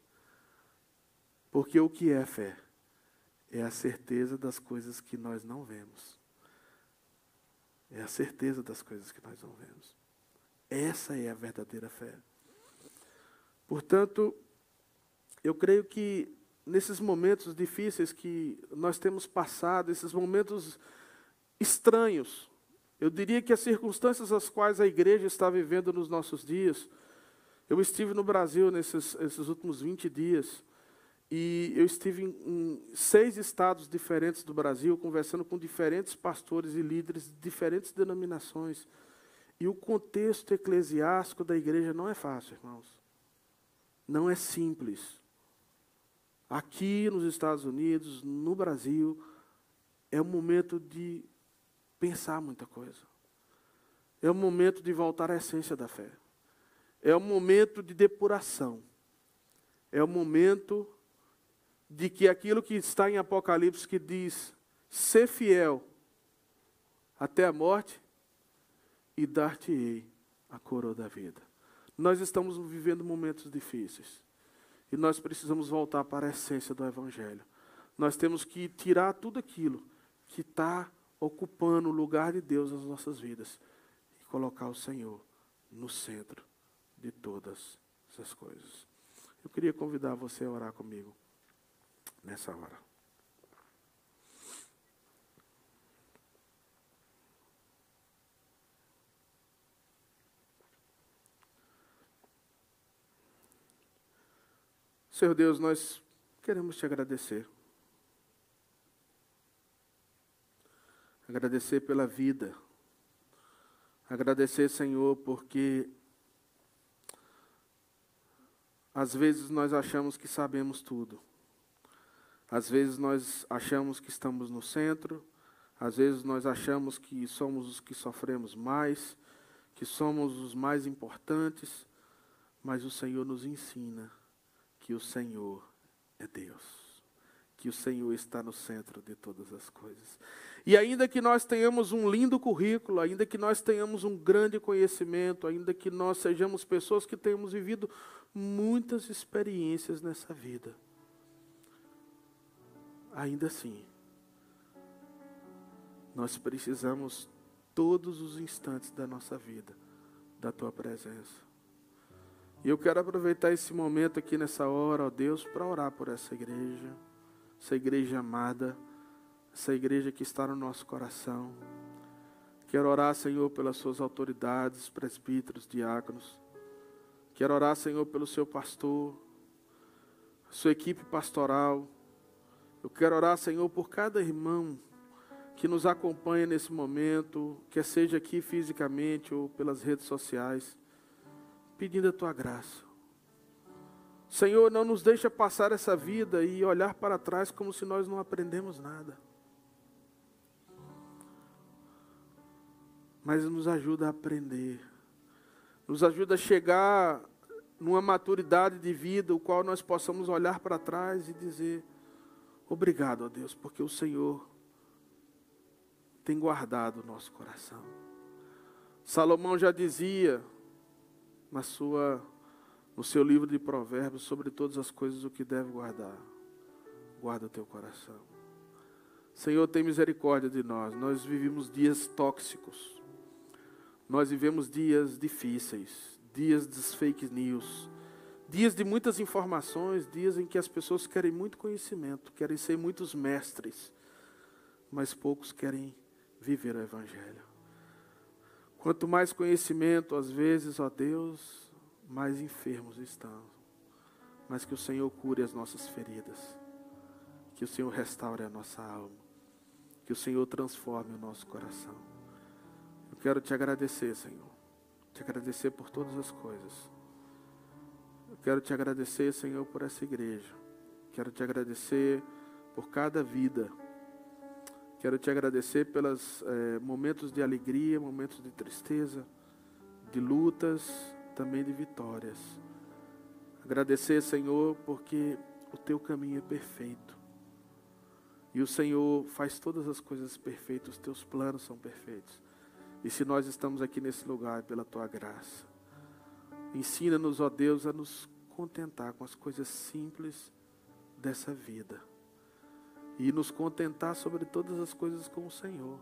Porque o que é fé? É a certeza das coisas que nós não vemos. É a certeza das coisas que nós não vemos. Essa é a verdadeira fé. Portanto, eu creio que nesses momentos difíceis que nós temos passado, esses momentos estranhos. Eu diria que as circunstâncias as quais a igreja está vivendo nos nossos dias. Eu estive no Brasil nesses, esses últimos 20 dias. E eu estive em, em, seis estados diferentes do Brasil, conversando com diferentes pastores e líderes de diferentes denominações. E o contexto eclesiástico da igreja não é fácil, irmãos. Não é simples. Aqui nos Estados Unidos, no Brasil, é um momento de pensar muita coisa. É o momento de voltar à essência da fé. É o momento de depuração. É o momento de que aquilo que está em Apocalipse que diz: ser fiel até a morte e dar-te-ei a coroa da vida. Nós estamos vivendo momentos difíceis. E nós precisamos voltar para a essência do Evangelho. Nós temos que tirar tudo aquilo que está ocupando o lugar de Deus nas nossas vidas e colocar o Senhor no centro de todas essas coisas. Eu queria convidar você a orar comigo nessa hora. Senhor Deus, nós queremos te agradecer. Agradecer pela vida. Agradecer, Senhor, porque às vezes nós achamos que sabemos tudo. Às vezes nós achamos que estamos no centro, às vezes nós achamos que somos os que sofremos mais, que somos os mais importantes, mas o Senhor nos ensina que o Senhor é Deus que o Senhor está no centro de todas as coisas. E ainda que nós tenhamos um lindo currículo, ainda que nós tenhamos um grande conhecimento, ainda que nós sejamos pessoas que tenhamos vivido muitas experiências nessa vida, ainda assim, nós precisamos todos os instantes da nossa vida da tua presença. E eu quero aproveitar esse momento aqui nessa hora, ó Deus, para orar por essa igreja essa igreja amada, essa igreja que está no nosso coração. Quero orar, Senhor, pelas suas autoridades, presbíteros, diáconos. Quero orar, Senhor, pelo seu pastor, sua equipe pastoral. Eu quero orar, Senhor, por cada irmão que nos acompanha nesse momento, quer seja aqui fisicamente ou pelas redes sociais, pedindo a tua graça. Senhor, não nos deixa passar essa vida e olhar para trás como se nós não aprendemos nada. Mas nos ajuda a aprender. Nos ajuda a chegar numa maturidade de vida, o qual nós possamos olhar para trás e dizer: Obrigado, ó Deus, porque o Senhor tem guardado o nosso coração. Salomão já dizia na sua no seu livro de Provérbios sobre todas as coisas o que deve guardar. Guarda o teu coração. Senhor, tem misericórdia de nós. Nós vivemos dias tóxicos. Nós vivemos dias difíceis, dias dos fake news, dias de muitas informações, dias em que as pessoas querem muito conhecimento, querem ser muitos mestres, mas poucos querem viver o evangelho. Quanto mais conhecimento, às vezes, ó Deus, mais enfermos estão. Mas que o Senhor cure as nossas feridas. Que o Senhor restaure a nossa alma. Que o Senhor transforme o nosso coração. Eu quero te agradecer, Senhor. Te agradecer por todas as coisas. Eu quero te agradecer, Senhor, por essa igreja. Quero te agradecer por cada vida. Quero te agradecer pelos é, momentos de alegria, momentos de tristeza, de lutas, também de vitórias. Agradecer, Senhor, porque o teu caminho é perfeito. E o Senhor faz todas as coisas perfeitas, os teus planos são perfeitos. E se nós estamos aqui nesse lugar, é pela tua graça. Ensina-nos, ó Deus, a nos contentar com as coisas simples dessa vida. E nos contentar sobre todas as coisas com o Senhor.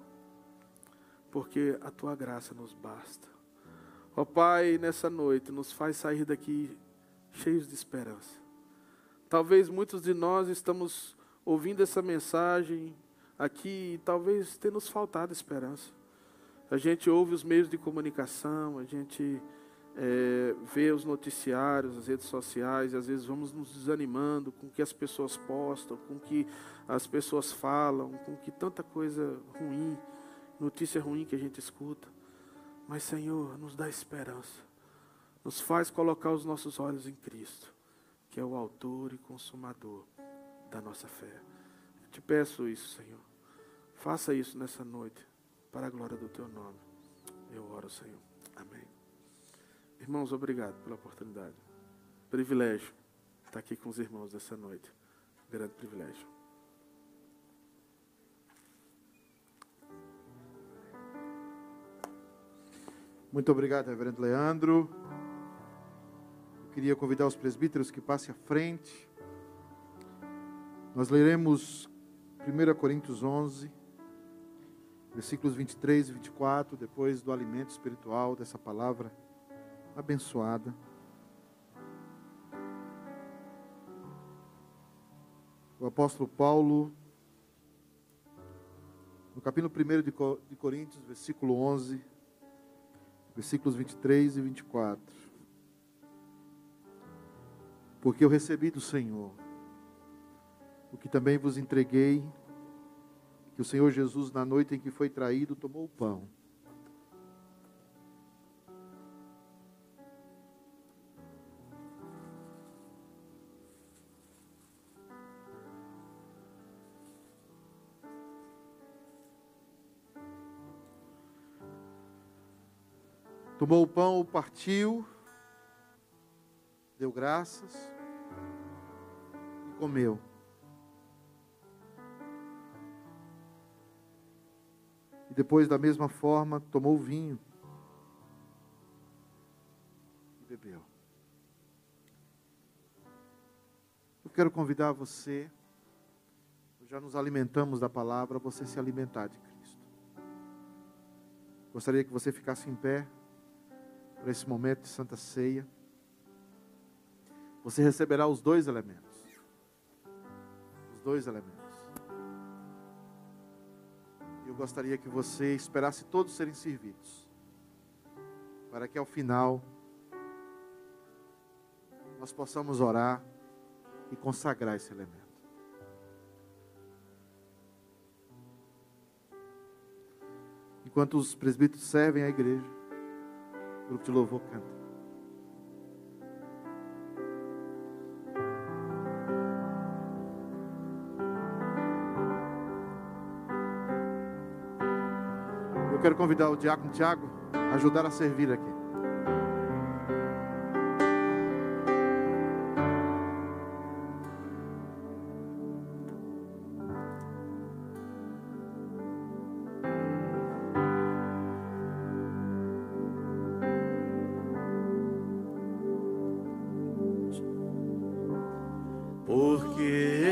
Porque a tua graça nos basta. Ó oh, Pai, nessa noite, nos faz sair daqui cheios de esperança. Talvez muitos de nós estamos ouvindo essa mensagem aqui e talvez tenha nos faltado esperança. A gente ouve os meios de comunicação, a gente é, vê os noticiários, as redes sociais, e às vezes vamos nos desanimando com o que as pessoas postam, com o que as pessoas falam, com que tanta coisa ruim, notícia ruim que a gente escuta. Mas, Senhor, nos dá esperança. Nos faz colocar os nossos olhos em Cristo, que é o autor e consumador da nossa fé. Eu te peço isso, Senhor. Faça isso nessa noite, para a glória do teu nome. Eu oro, Senhor. Amém. Irmãos, obrigado pela oportunidade. Privilégio estar aqui com os irmãos essa noite. Grande privilégio. Muito obrigado, Reverendo Leandro. Eu queria convidar os presbíteros que passem à frente. Nós leremos 1 Coríntios 11, versículos 23 e 24, depois do alimento espiritual dessa palavra abençoada. O apóstolo Paulo, no capítulo 1 de Coríntios, versículo 11, versículos 23 e 24. Porque eu recebi do Senhor o que também vos entreguei, que o Senhor Jesus, na noite em que foi traído, tomou o pão. Tomou o pão, o partiu, deu graças e comeu. E depois, da mesma forma, tomou o vinho e bebeu. Eu quero convidar você, já nos alimentamos da palavra, você se alimentar de Cristo. Gostaria que você ficasse em pé para esse momento de Santa Ceia. Você receberá os dois elementos. Os dois elementos. Eu gostaria que você esperasse todos serem servidos. Para que ao final nós possamos orar e consagrar esse elemento. Enquanto os presbíteros servem a igreja, grupo de louvor canta. Eu quero convidar o diácono Tiago a ajudar a servir aqui. Mas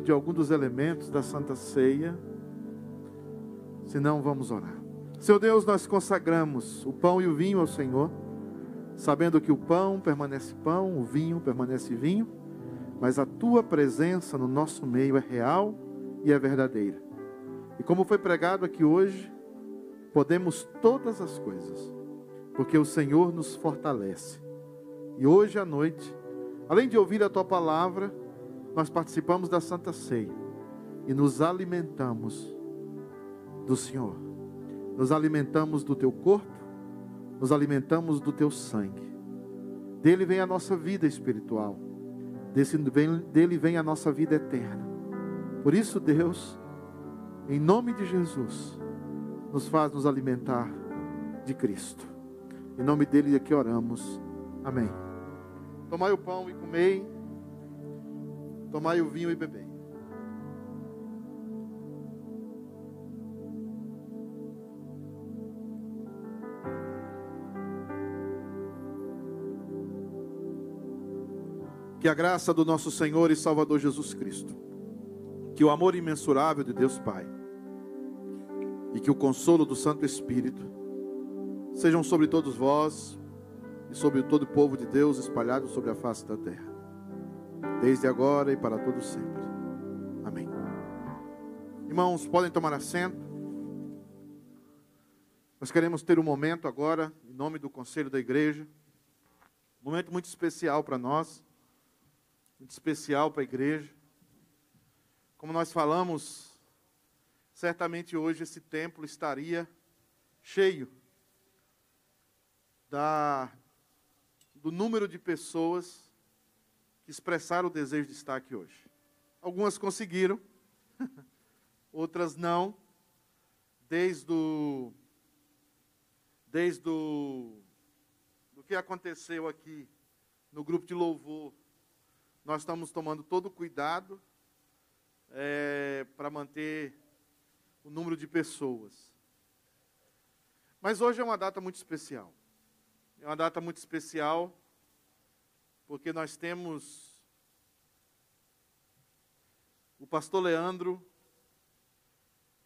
de algum dos elementos da Santa Ceia, se não, vamos orar. Seu Deus, nós consagramos o pão e o vinho ao Senhor, sabendo que o pão permanece pão, o vinho permanece vinho, mas a tua presença no nosso meio é real e é verdadeira. E como foi pregado aqui hoje, podemos todas as coisas, porque o Senhor nos fortalece. E hoje à noite, além de ouvir a tua palavra, nós participamos da Santa Ceia e nos alimentamos do Senhor. Nos alimentamos do teu corpo, nos alimentamos do teu sangue. Dele vem a nossa vida espiritual. Desse, vem, dele vem a nossa vida eterna. Por isso, Deus, em nome de Jesus, nos faz nos alimentar de Cristo. Em nome dele é que oramos. Amém. Tomai o pão e comei. Tomai o vinho e bebei. Que a graça do nosso Senhor e Salvador Jesus Cristo, que o amor imensurável de Deus Pai e que o consolo do Santo Espírito sejam sobre todos vós e sobre todo o povo de Deus espalhado sobre a face da terra desde agora e para todo sempre. Amém. Irmãos, podem tomar assento. Nós queremos ter um momento agora, em nome do conselho da igreja, um momento muito especial para nós, muito especial para a igreja. Como nós falamos, certamente hoje esse templo estaria cheio da, do número de pessoas expressaram o desejo de estar aqui hoje. Algumas conseguiram, outras não. Desde o desde o do que aconteceu aqui no grupo de louvor, nós estamos tomando todo o cuidado é, para manter o número de pessoas. Mas hoje é uma data muito especial. É uma data muito especial porque nós temos o pastor Leandro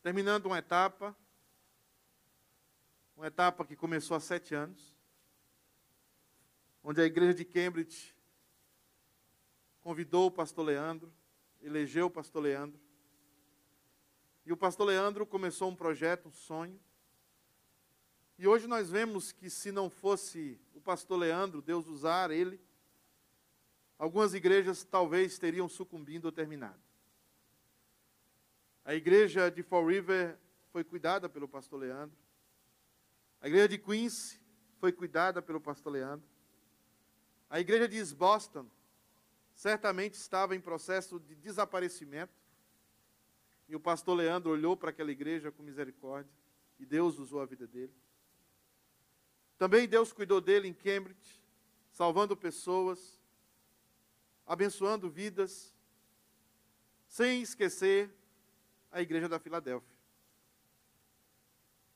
terminando uma etapa, uma etapa que começou há sete anos, onde a igreja de Cambridge convidou o pastor Leandro, elegeu o pastor Leandro, e o pastor Leandro começou um projeto, um sonho, e hoje nós vemos que se não fosse o pastor Leandro, Deus usar ele, algumas igrejas talvez teriam sucumbido ou terminado. A igreja de Fall River foi cuidada pelo pastor Leandro. A igreja de Queens foi cuidada pelo pastor Leandro. A igreja de East Boston certamente estava em processo de desaparecimento. E o pastor Leandro olhou para aquela igreja com misericórdia e Deus usou a vida dele. Também Deus cuidou dele em Cambridge, salvando pessoas, abençoando vidas, sem esquecer a igreja da Filadélfia,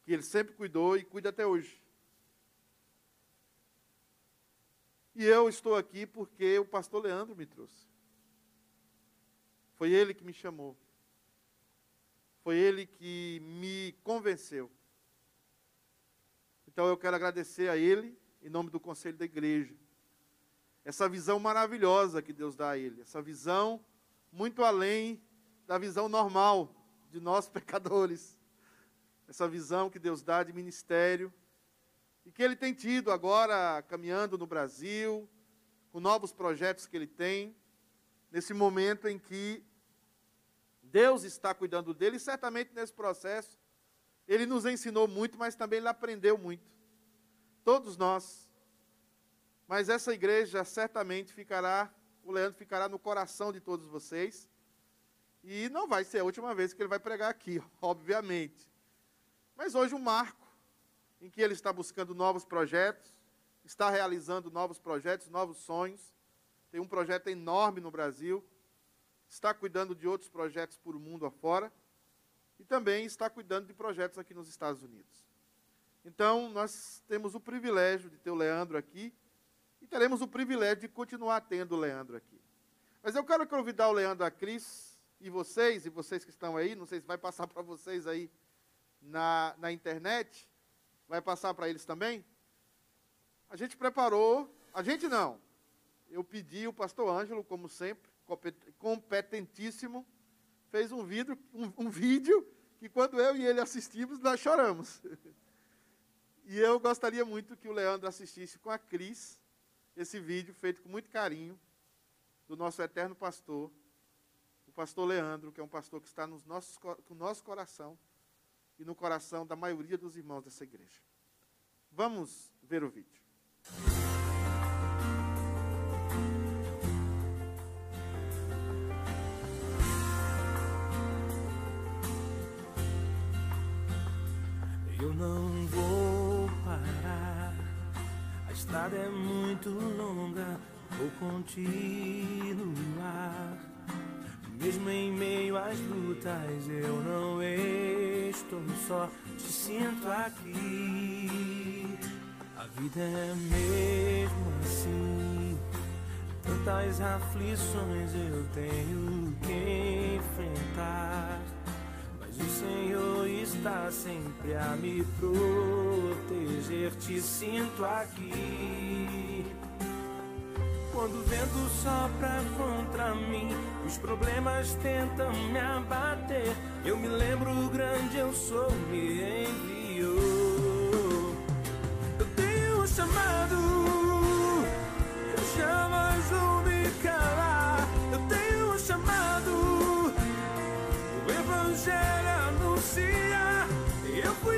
que ele sempre cuidou e cuida até hoje. E eu estou aqui porque o pastor Leandro me trouxe. Foi ele que me chamou. Foi ele que me convenceu. Então eu quero agradecer a ele, em nome do conselho da igreja, essa visão maravilhosa que Deus dá a ele, essa visão muito além da visão normal de nós pecadores. Essa visão que Deus dá de ministério, e que ele tem tido agora caminhando no Brasil, com novos projetos que ele tem, nesse momento em que Deus está cuidando dele, e certamente nesse processo ele nos ensinou muito, mas também ele aprendeu muito. Todos nós. Mas essa igreja certamente ficará, o Leandro ficará no coração de todos vocês. E não vai ser a última vez que ele vai pregar aqui, obviamente. Mas hoje um marco em que ele está buscando novos projetos, está realizando novos projetos, novos sonhos. Tem um projeto enorme no Brasil, está cuidando de outros projetos por mundo afora e também está cuidando de projetos aqui nos Estados Unidos. Então, nós temos o privilégio de ter o Leandro aqui teremos o privilégio de continuar tendo o Leandro aqui. Mas eu quero convidar o Leandro a Cris e vocês, e vocês que estão aí, não sei se vai passar para vocês aí na, na internet, vai passar para eles também? A gente preparou, a gente não, eu pedi o pastor Ângelo, como sempre, competentíssimo, fez um vídeo, um, um vídeo que quando eu e ele assistimos, nós choramos. E eu gostaria muito que o Leandro assistisse com a Cris esse vídeo feito com muito carinho do nosso eterno pastor, o pastor Leandro, que é um pastor que está nos nossos, no nosso coração e no coração da maioria dos irmãos dessa igreja. Vamos ver o vídeo. Eu não vou parar, estrada é muito longa, vou continuar. Mesmo em meio às lutas, eu não estou só, te sinto aqui. A vida é mesmo assim, tantas aflições eu tenho que enfrentar. Mas o Senhor está sempre a me proteger, te sinto aqui. Quando o vento sopra contra mim, os problemas tentam me abater. Eu me lembro o grande eu sou, me enviou. Eu tenho um chamado, eu jamais vou me.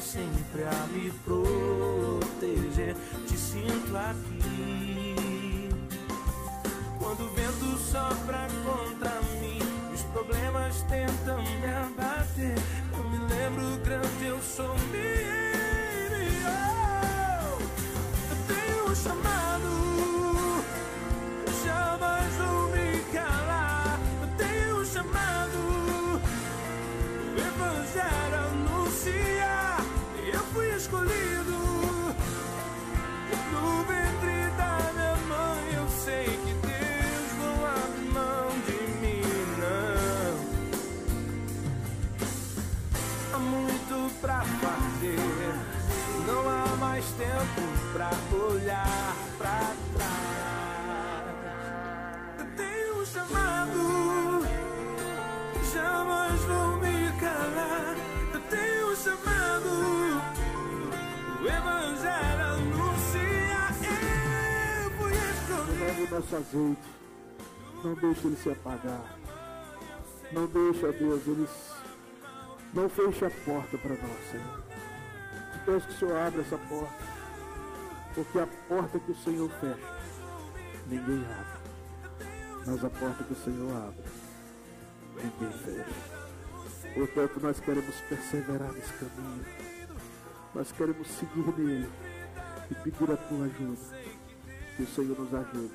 sempre a me proteger. Te sinto aqui. Quando o vento sopra contra mim, os problemas tentam me abater. Eu me lembro grande, eu sou meu. Tempo pra olhar pra trás. Eu tenho um chamado, jamais vou me calar. Eu tenho um chamado, o Evangelho anuncia. Eu fui escolhido. Renova o azeite, não deixe ele se apagar. Não deixa, Deus, eles não feche a porta para nós, Senhor. Peço que o Senhor abra essa porta. Porque a porta que o Senhor fecha, ninguém abre. Mas a porta que o Senhor abre, ninguém fecha. Portanto, nós queremos perseverar nesse caminho. Nós queremos seguir nele e pedir a tua ajuda. Que o Senhor nos ajude.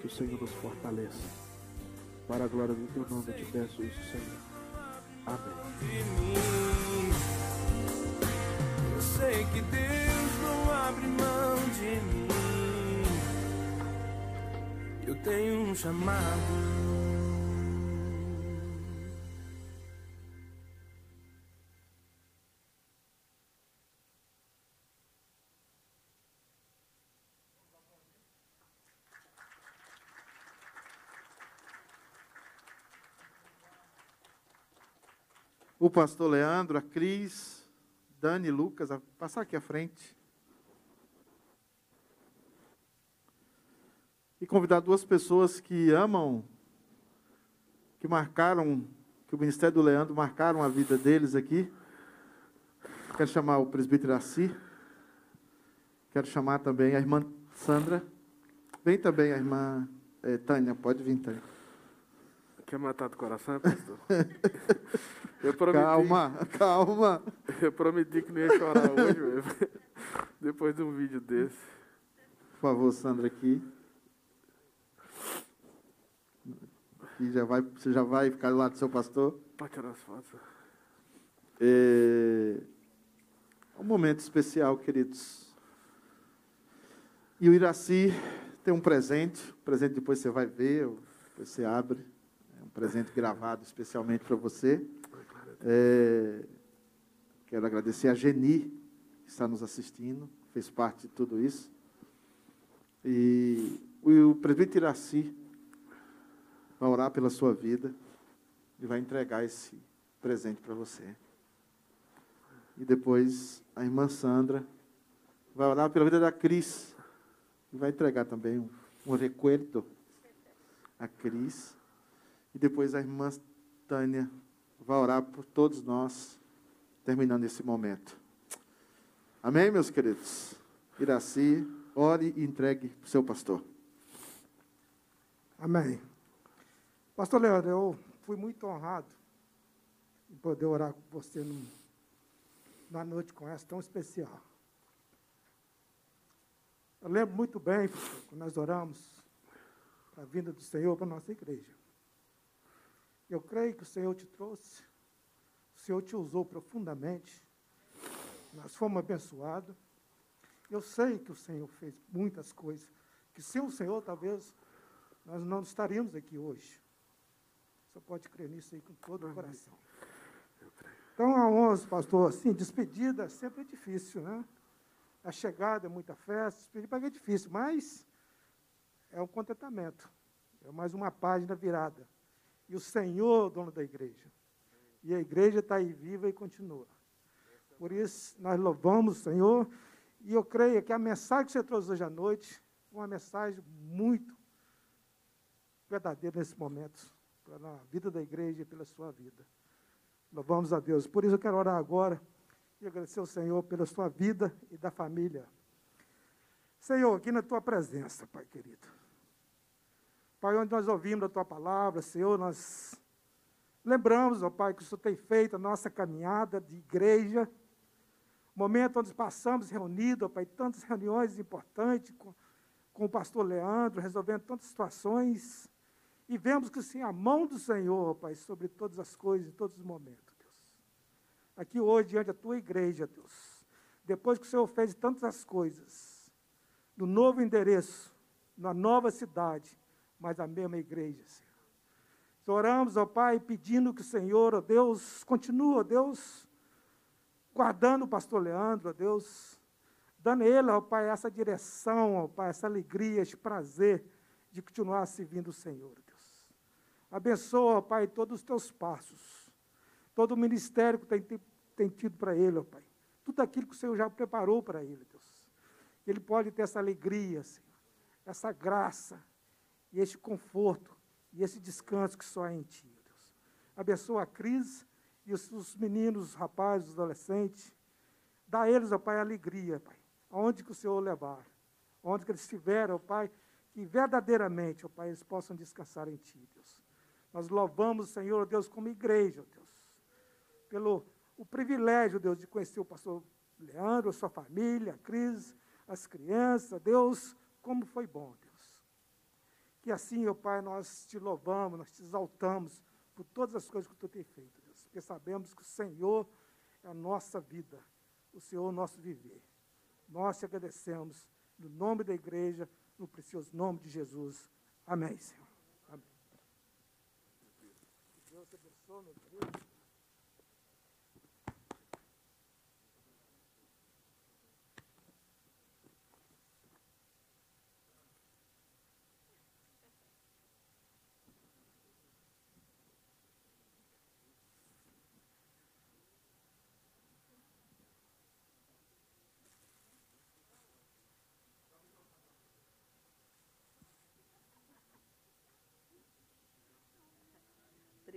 Que o Senhor nos fortaleça. Para a glória do teu nome, eu te peço isso, Senhor. Amém. Eu sei que Deus não abre mão de mim. Eu tenho um chamado. O pastor Leandro, a Cris, Dani, Lucas, a passar aqui à frente. E convidar duas pessoas que amam, que marcaram, que o Ministério do Leandro marcaram a vida deles aqui. Quero chamar o presbítero Assi. Quero chamar também a irmã Sandra. Vem também a irmã é, Tânia, pode vir, Tânia. Quer matar do coração, pastor? Prometi, calma, calma. Eu prometi que não ia chorar hoje, mesmo. depois de um vídeo desse. Por favor, Sandra, aqui. E já vai, você já vai ficar do lado do seu pastor? Pode tirar as fotos. É um momento especial, queridos. E o Iraci tem um presente. O presente depois você vai ver, depois você abre. Presente gravado especialmente para você. É, quero agradecer a Geni, que está nos assistindo, fez parte de tudo isso. E o presbítero Iraci vai orar pela sua vida e vai entregar esse presente para você. E depois a irmã Sandra vai orar pela vida da Cris e vai entregar também um, um recuerdo a Cris. E depois a irmã Tânia vai orar por todos nós, terminando esse momento. Amém, meus queridos? Iraci, ore e entregue para o seu pastor. Amém. Pastor Leandro, eu fui muito honrado em poder orar com você numa noite com essa tão especial. Eu lembro muito bem, quando nós oramos para a vinda do Senhor para a nossa igreja. Eu creio que o Senhor te trouxe, o Senhor te usou profundamente, nós fomos abençoados. Eu sei que o Senhor fez muitas coisas, que sem o Senhor talvez nós não estaríamos aqui hoje. Você pode crer nisso aí com todo o coração. Então, a 11, pastor, assim, despedida sempre é difícil, né? A chegada é muita festa, despedir é difícil, mas é um contentamento. É mais uma página virada e o Senhor, dono da igreja. E a igreja está aí viva e continua. Por isso, nós louvamos o Senhor. E eu creio que a mensagem que você trouxe hoje à noite é uma mensagem muito verdadeira nesse momento, pela vida da igreja e pela sua vida. Louvamos a Deus. Por isso eu quero orar agora e agradecer ao Senhor pela sua vida e da família. Senhor, aqui na tua presença, Pai querido. Pai, onde nós ouvimos a Tua palavra, Senhor, nós lembramos, ó Pai, que o Senhor tem feito a nossa caminhada de igreja, momento onde passamos reunidos, ó Pai, tantas reuniões importantes com, com o pastor Leandro, resolvendo tantas situações, e vemos que sim, a mão do Senhor, ó Pai, sobre todas as coisas, em todos os momentos, Deus. Aqui hoje, diante da Tua igreja, Deus, depois que o Senhor fez tantas coisas, no novo endereço, na nova cidade, mas a mesma igreja, Senhor. Oramos, ó Pai, pedindo que o Senhor, ó Deus, continue, ó Deus, guardando o pastor Leandro, ó Deus, dando a ele, ó Pai, essa direção, ó Pai, essa alegria, esse prazer de continuar servindo o Senhor, Deus. Abençoa, ó Pai, todos os teus passos, todo o ministério que tem, tem tido para ele, ó Pai. Tudo aquilo que o Senhor já preparou para ele, Deus. Ele pode ter essa alegria, Senhor, essa graça, e este conforto e esse descanso que só é em Ti, Deus. Abençoa a Cris e os, os meninos, os rapazes, os adolescentes. Dá a eles, ó Pai, alegria, Pai. Aonde que o Senhor levar, onde que eles estiverem, ó Pai, que verdadeiramente, ó Pai, eles possam descansar em Ti, Deus. Nós louvamos o Senhor, Deus, como igreja, Deus, pelo o privilégio, Deus, de conhecer o pastor Leandro, a sua família, a Cris, as crianças, Deus, como foi bom, Deus. Que assim, ó Pai, nós te louvamos, nós te exaltamos por todas as coisas que tu tem feito, Deus. Porque sabemos que o Senhor é a nossa vida, o Senhor é o nosso viver. Nós te agradecemos no nome da igreja, no precioso nome de Jesus. Amém, Senhor. Amém. Deus abençoe, meu.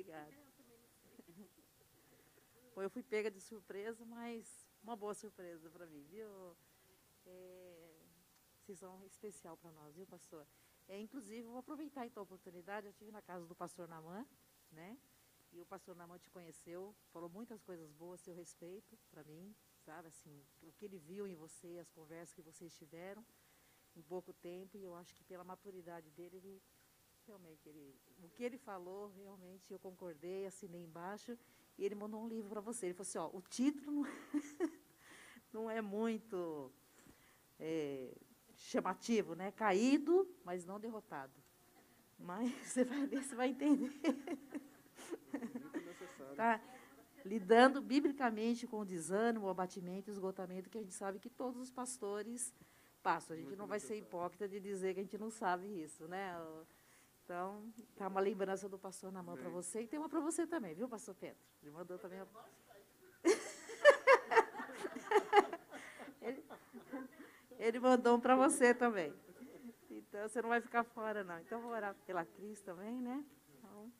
Obrigada. Bom, eu fui pega de surpresa, mas uma boa surpresa para mim, viu? É, vocês são especial para nós, viu, pastor? É, inclusive, vou aproveitar então a oportunidade. Eu estive na casa do pastor Namã, né? E o pastor Namã te conheceu, falou muitas coisas boas a seu respeito para mim, sabe? Assim, o que ele viu em você, as conversas que vocês tiveram em pouco tempo. E eu acho que pela maturidade dele, ele realmente, ele, o que ele falou, realmente eu concordei, assinei embaixo, e ele mandou um livro para você. Ele falou assim, ó, o título não, não é muito é, chamativo, né? Caído, mas não derrotado. Mas você vai ler, você vai entender. tá? Lidando biblicamente com o desânimo, o abatimento e o esgotamento, que a gente sabe que todos os pastores passam. A gente não vai ser hipócrita de dizer que a gente não sabe isso, né? Então, tá uma lembrança do pastor na mão para você e tem uma para você também, viu, pastor Pedro? Ele mandou também. ele, ele mandou um para você também. Então, você não vai ficar fora, não. Então, vou orar pela Cris também, né? Então,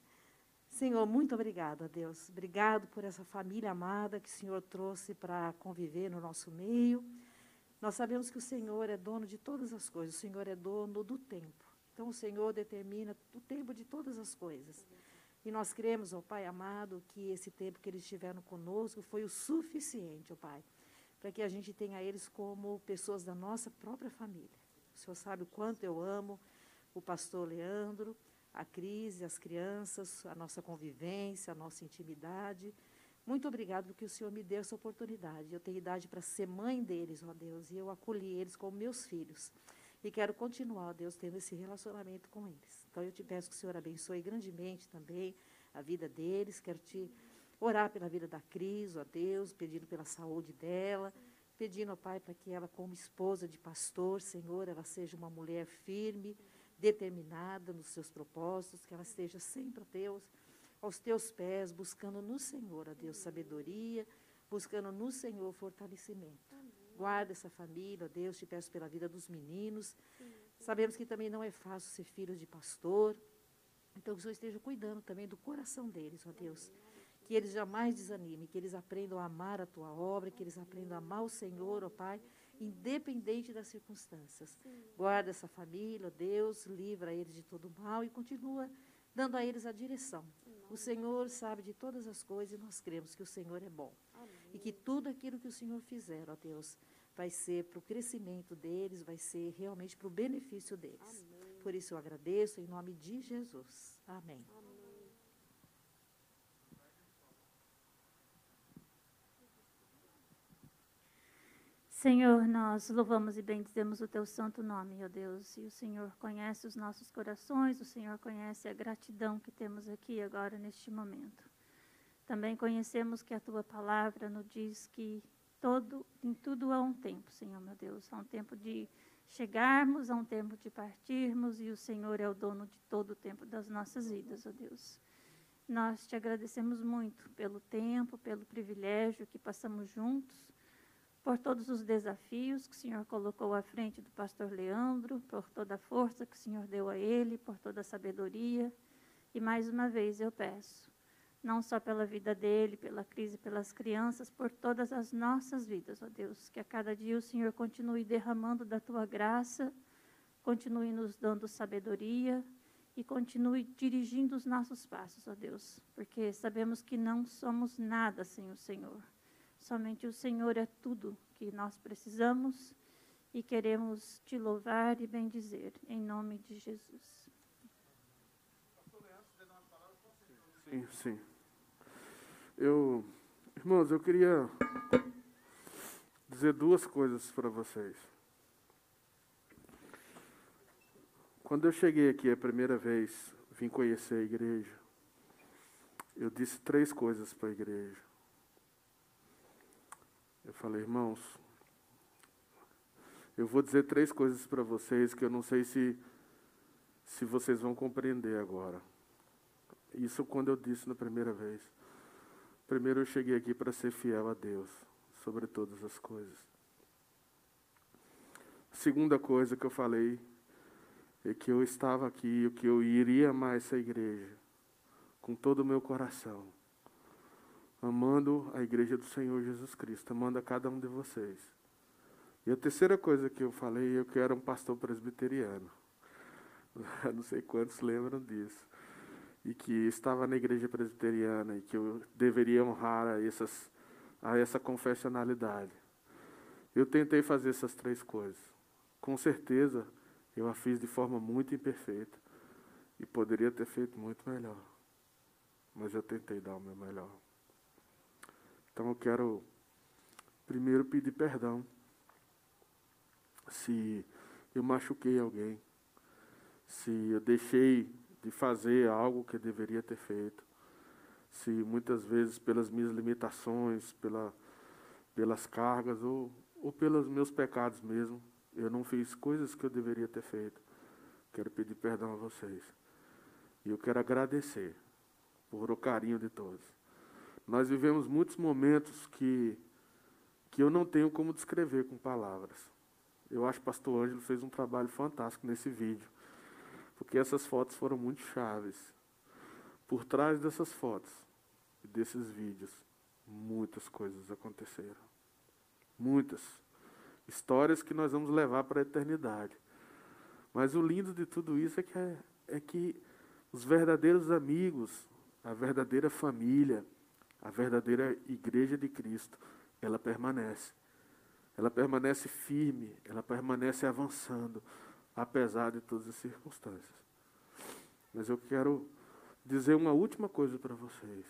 Senhor, muito obrigado a Deus. Obrigado por essa família amada que o Senhor trouxe para conviver no nosso meio. Nós sabemos que o Senhor é dono de todas as coisas, o Senhor é dono do tempo. Então, o Senhor determina o tempo de todas as coisas. E nós cremos, ó Pai amado, que esse tempo que eles estiveram conosco foi o suficiente, ó Pai, para que a gente tenha eles como pessoas da nossa própria família. O Senhor sabe o quanto eu amo o pastor Leandro, a crise, as crianças, a nossa convivência, a nossa intimidade. Muito obrigado porque o Senhor me deu essa oportunidade. Eu tenho idade para ser mãe deles, ó Deus, e eu acolhi eles como meus filhos. E quero continuar, Deus, tendo esse relacionamento com eles. Então eu te peço que o Senhor abençoe grandemente também a vida deles. Quero te orar pela vida da Cris, ó Deus, pedindo pela saúde dela, pedindo, ó Pai, para que ela, como esposa de pastor, Senhor, ela seja uma mulher firme, determinada nos seus propósitos, que ela esteja sempre, Deus, aos teus pés, buscando no Senhor, ó Deus, sabedoria, buscando no Senhor fortalecimento. Guarda essa família, ó Deus, te peço pela vida dos meninos. Sim. Sabemos que também não é fácil ser filho de pastor. Então, que o Senhor esteja cuidando também do coração deles, ó Deus. Que eles jamais desanimem, que eles aprendam a amar a tua obra, que eles aprendam a amar o Senhor, ó Pai, independente das circunstâncias. Guarda essa família, ó Deus, livra eles de todo mal e continua dando a eles a direção. O Senhor sabe de todas as coisas e nós cremos que o Senhor é bom. E que tudo aquilo que o Senhor fizer, ó Deus, vai ser para o crescimento deles, vai ser realmente para o benefício deles. Amém. Por isso eu agradeço em nome de Jesus. Amém. Amém. Senhor, nós louvamos e bendizemos o teu santo nome, ó Deus. E o Senhor conhece os nossos corações, o Senhor conhece a gratidão que temos aqui agora neste momento. Também conhecemos que a tua palavra nos diz que todo, em tudo há um tempo, Senhor meu Deus. Há um tempo de chegarmos, há um tempo de partirmos, e o Senhor é o dono de todo o tempo das nossas vidas, ó Deus. Nós te agradecemos muito pelo tempo, pelo privilégio que passamos juntos por todos os desafios que o Senhor colocou à frente do pastor Leandro, por toda a força que o Senhor deu a ele, por toda a sabedoria. E mais uma vez eu peço, não só pela vida dele, pela crise, pelas crianças, por todas as nossas vidas, ó Deus, que a cada dia o Senhor continue derramando da tua graça, continue nos dando sabedoria e continue dirigindo os nossos passos, ó Deus, porque sabemos que não somos nada sem o Senhor. Somente o Senhor é tudo que nós precisamos e queremos te louvar e bendizer, em nome de Jesus. Sim, sim. Eu, irmãos, eu queria dizer duas coisas para vocês. Quando eu cheguei aqui a primeira vez, vim conhecer a igreja, eu disse três coisas para a igreja. Eu falei, irmãos, eu vou dizer três coisas para vocês que eu não sei se, se vocês vão compreender agora. Isso quando eu disse na primeira vez. Primeiro eu cheguei aqui para ser fiel a Deus sobre todas as coisas. Segunda coisa que eu falei é que eu estava aqui, que eu iria amar essa igreja com todo o meu coração, amando a igreja do Senhor Jesus Cristo, amando a cada um de vocês. E a terceira coisa que eu falei, eu que era um pastor presbiteriano. Não sei quantos lembram disso. E que estava na igreja presbiteriana e que eu deveria honrar a, essas, a essa confessionalidade. Eu tentei fazer essas três coisas. Com certeza, eu a fiz de forma muito imperfeita e poderia ter feito muito melhor. Mas eu tentei dar o meu melhor. Então eu quero primeiro pedir perdão se eu machuquei alguém, se eu deixei de fazer algo que deveria ter feito, se muitas vezes pelas minhas limitações, pela, pelas cargas ou, ou pelos meus pecados mesmo, eu não fiz coisas que eu deveria ter feito. Quero pedir perdão a vocês. E eu quero agradecer por o carinho de todos. Nós vivemos muitos momentos que, que eu não tenho como descrever com palavras. Eu acho que o pastor Ângelo fez um trabalho fantástico nesse vídeo. Porque essas fotos foram muito chaves. Por trás dessas fotos e desses vídeos, muitas coisas aconteceram. Muitas histórias que nós vamos levar para a eternidade. Mas o lindo de tudo isso é que, é, é que os verdadeiros amigos, a verdadeira família, a verdadeira igreja de Cristo, ela permanece. Ela permanece firme, ela permanece avançando, apesar de todas as circunstâncias. Mas eu quero dizer uma última coisa para vocês.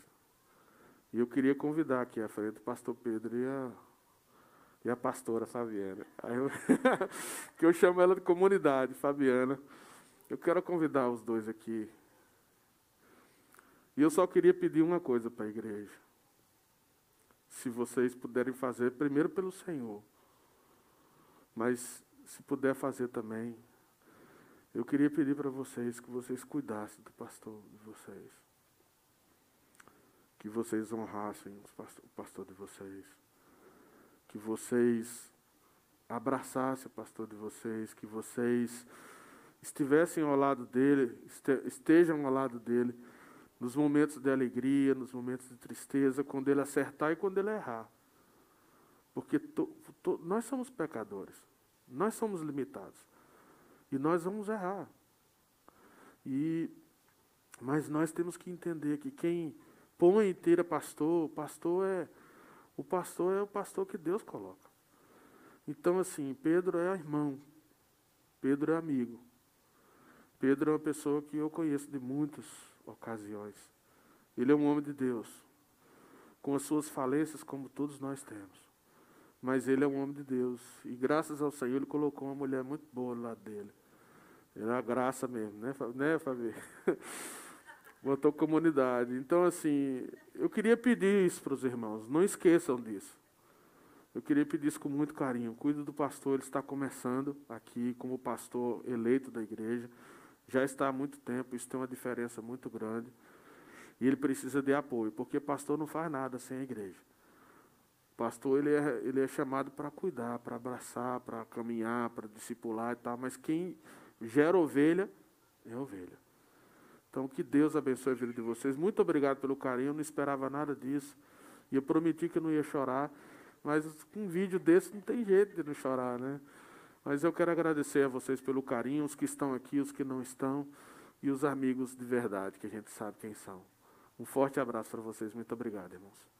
E eu queria convidar aqui à frente o pastor Pedro e a e a pastora Fabiana. Eu, que eu chamo ela de comunidade, Fabiana. Eu quero convidar os dois aqui. E eu só queria pedir uma coisa para a igreja. Se vocês puderem fazer, primeiro pelo Senhor. Mas se puder fazer também, eu queria pedir para vocês que vocês cuidassem do pastor de vocês. Que vocês honrassem o pastor de vocês que vocês abraçassem o pastor de vocês, que vocês estivessem ao lado dele, estejam ao lado dele, nos momentos de alegria, nos momentos de tristeza, quando ele acertar e quando ele errar. Porque to, to, nós somos pecadores, nós somos limitados. E nós vamos errar. E, mas nós temos que entender que quem põe inteira pastor, pastor é o pastor é o pastor que Deus coloca. Então, assim, Pedro é irmão. Pedro é amigo. Pedro é uma pessoa que eu conheço de muitas ocasiões. Ele é um homem de Deus, com as suas falências, como todos nós temos. Mas ele é um homem de Deus. E graças ao Senhor, ele colocou uma mulher muito boa do lado dele. Era a graça mesmo, né, né Fabi? botou comunidade. Então, assim, eu queria pedir isso para os irmãos, não esqueçam disso. Eu queria pedir isso com muito carinho. Cuide do pastor, ele está começando aqui como pastor eleito da igreja. Já está há muito tempo, isso tem uma diferença muito grande. E ele precisa de apoio, porque pastor não faz nada sem a igreja. Pastor, ele é, ele é chamado para cuidar, para abraçar, para caminhar, para discipular e tal, mas quem gera ovelha é ovelha. Então, que Deus abençoe a vida de vocês. Muito obrigado pelo carinho, eu não esperava nada disso. E eu prometi que não ia chorar, mas com um vídeo desse não tem jeito de não chorar, né? Mas eu quero agradecer a vocês pelo carinho, os que estão aqui, os que não estão, e os amigos de verdade, que a gente sabe quem são. Um forte abraço para vocês. Muito obrigado, irmãos.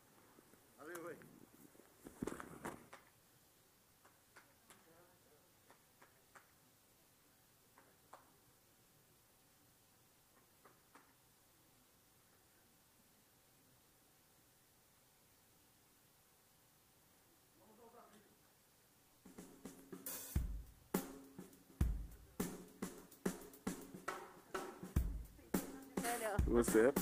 What's up?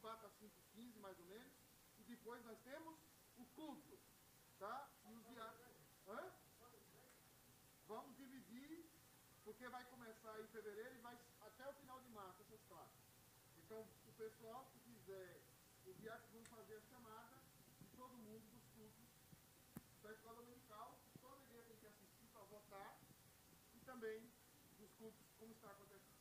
4 a 5 e 15 mais ou menos, e depois nós temos o culto, tá? E os diáconos. Hã? Vamos dividir, porque vai começar em fevereiro e vai até o final de março essas classes. Então, o pessoal que quiser, os diáconos vão fazer a chamada de todo mundo dos cultos da escola dominical, toda igreja tem que assistir para votar, e também cultos, como está acontecendo.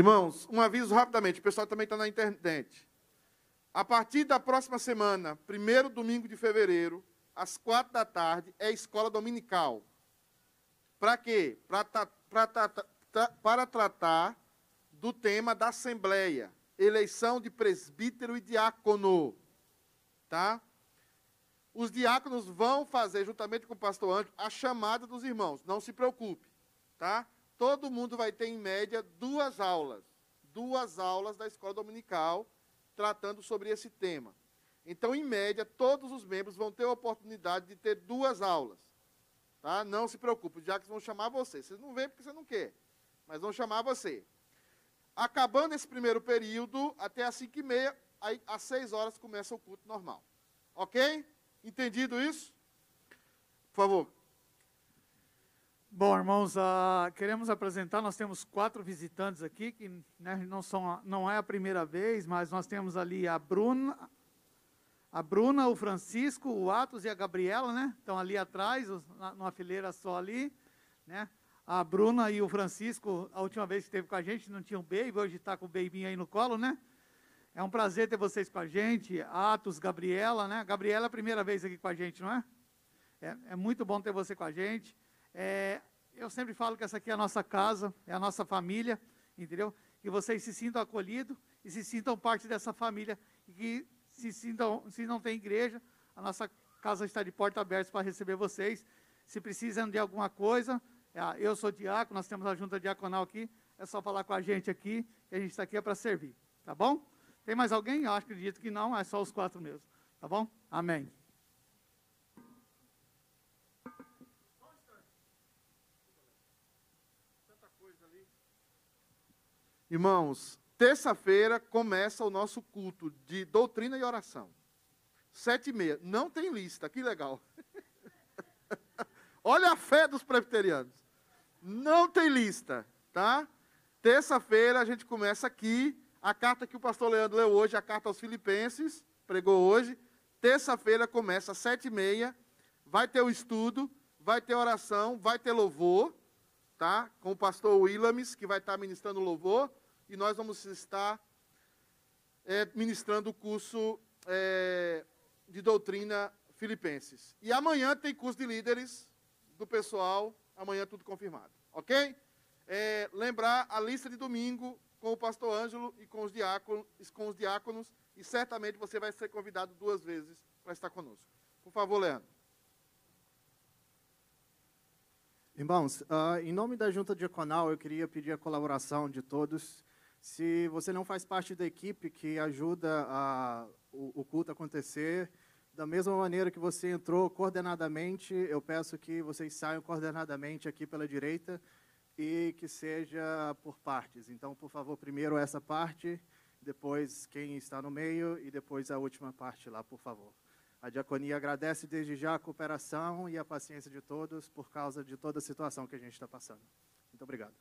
Irmãos, um aviso rapidamente, o pessoal também está na internet. A partir da próxima semana, primeiro domingo de fevereiro, às quatro da tarde, é escola dominical. Para quê? Pra, pra, pra, para tratar do tema da Assembleia, eleição de presbítero e diácono. Tá? Os diáconos vão fazer, juntamente com o pastor Anjo, a chamada dos irmãos. Não se preocupe, tá? Todo mundo vai ter, em média, duas aulas. Duas aulas da escola dominical, tratando sobre esse tema. Então, em média, todos os membros vão ter a oportunidade de ter duas aulas. Tá? Não se preocupe, os diáconos vão chamar você. Vocês não vêm porque você não quer, mas vão chamar você. Acabando esse primeiro período, até às 5 e meia, aí, às 6 horas começa o culto normal. Ok? Entendido isso? Por favor. Bom, irmãos, uh, queremos apresentar, nós temos quatro visitantes aqui, que né, não, são, não é a primeira vez, mas nós temos ali a Bruna, a Bruna, o Francisco, o Atos e a Gabriela, né? Estão ali atrás, numa fileira só ali, né? A Bruna e o Francisco, a última vez que esteve com a gente, não tinha um baby, hoje está com o baby aí no colo, né? É um prazer ter vocês com a gente. Atos, Gabriela, né? Gabriela é a primeira vez aqui com a gente, não é? É, é muito bom ter você com a gente. É, eu sempre falo que essa aqui é a nossa casa, é a nossa família, entendeu? Que vocês se sintam acolhidos e se sintam parte dessa família. E que se sintam, se não tem igreja, a nossa casa está de porta aberta para receber vocês. Se precisam de alguma coisa, é, eu sou diácono, nós temos a junta diaconal aqui, é só falar com a gente aqui, e a gente está aqui é para servir, tá bom? Tem mais alguém? Eu que acredito que não, é só os quatro mesmo, tá bom? Amém. Irmãos, terça-feira começa o nosso culto de doutrina e oração. Sete e meia. Não tem lista, que legal. Olha a fé dos presbiterianos. Não tem lista, tá? Terça-feira a gente começa aqui. A carta que o pastor Leandro leu hoje, a carta aos Filipenses, pregou hoje. Terça-feira começa às sete e meia. Vai ter o estudo, vai ter oração, vai ter louvor, tá? Com o pastor Willames, que vai estar ministrando louvor. E nós vamos estar é, ministrando o curso é, de doutrina Filipenses. E amanhã tem curso de líderes do pessoal, amanhã tudo confirmado, ok? É, lembrar a lista de domingo com o pastor Ângelo e com os, diáconos, com os diáconos, e certamente você vai ser convidado duas vezes para estar conosco. Por favor, Leandro. Irmãos, uh, em nome da Junta Diaconal, eu queria pedir a colaboração de todos. Se você não faz parte da equipe que ajuda a, o, o culto a acontecer, da mesma maneira que você entrou coordenadamente, eu peço que vocês saiam coordenadamente aqui pela direita e que seja por partes. Então, por favor, primeiro essa parte, depois quem está no meio e depois a última parte lá, por favor. A diaconia agradece desde já a cooperação e a paciência de todos por causa de toda a situação que a gente está passando. Muito obrigado.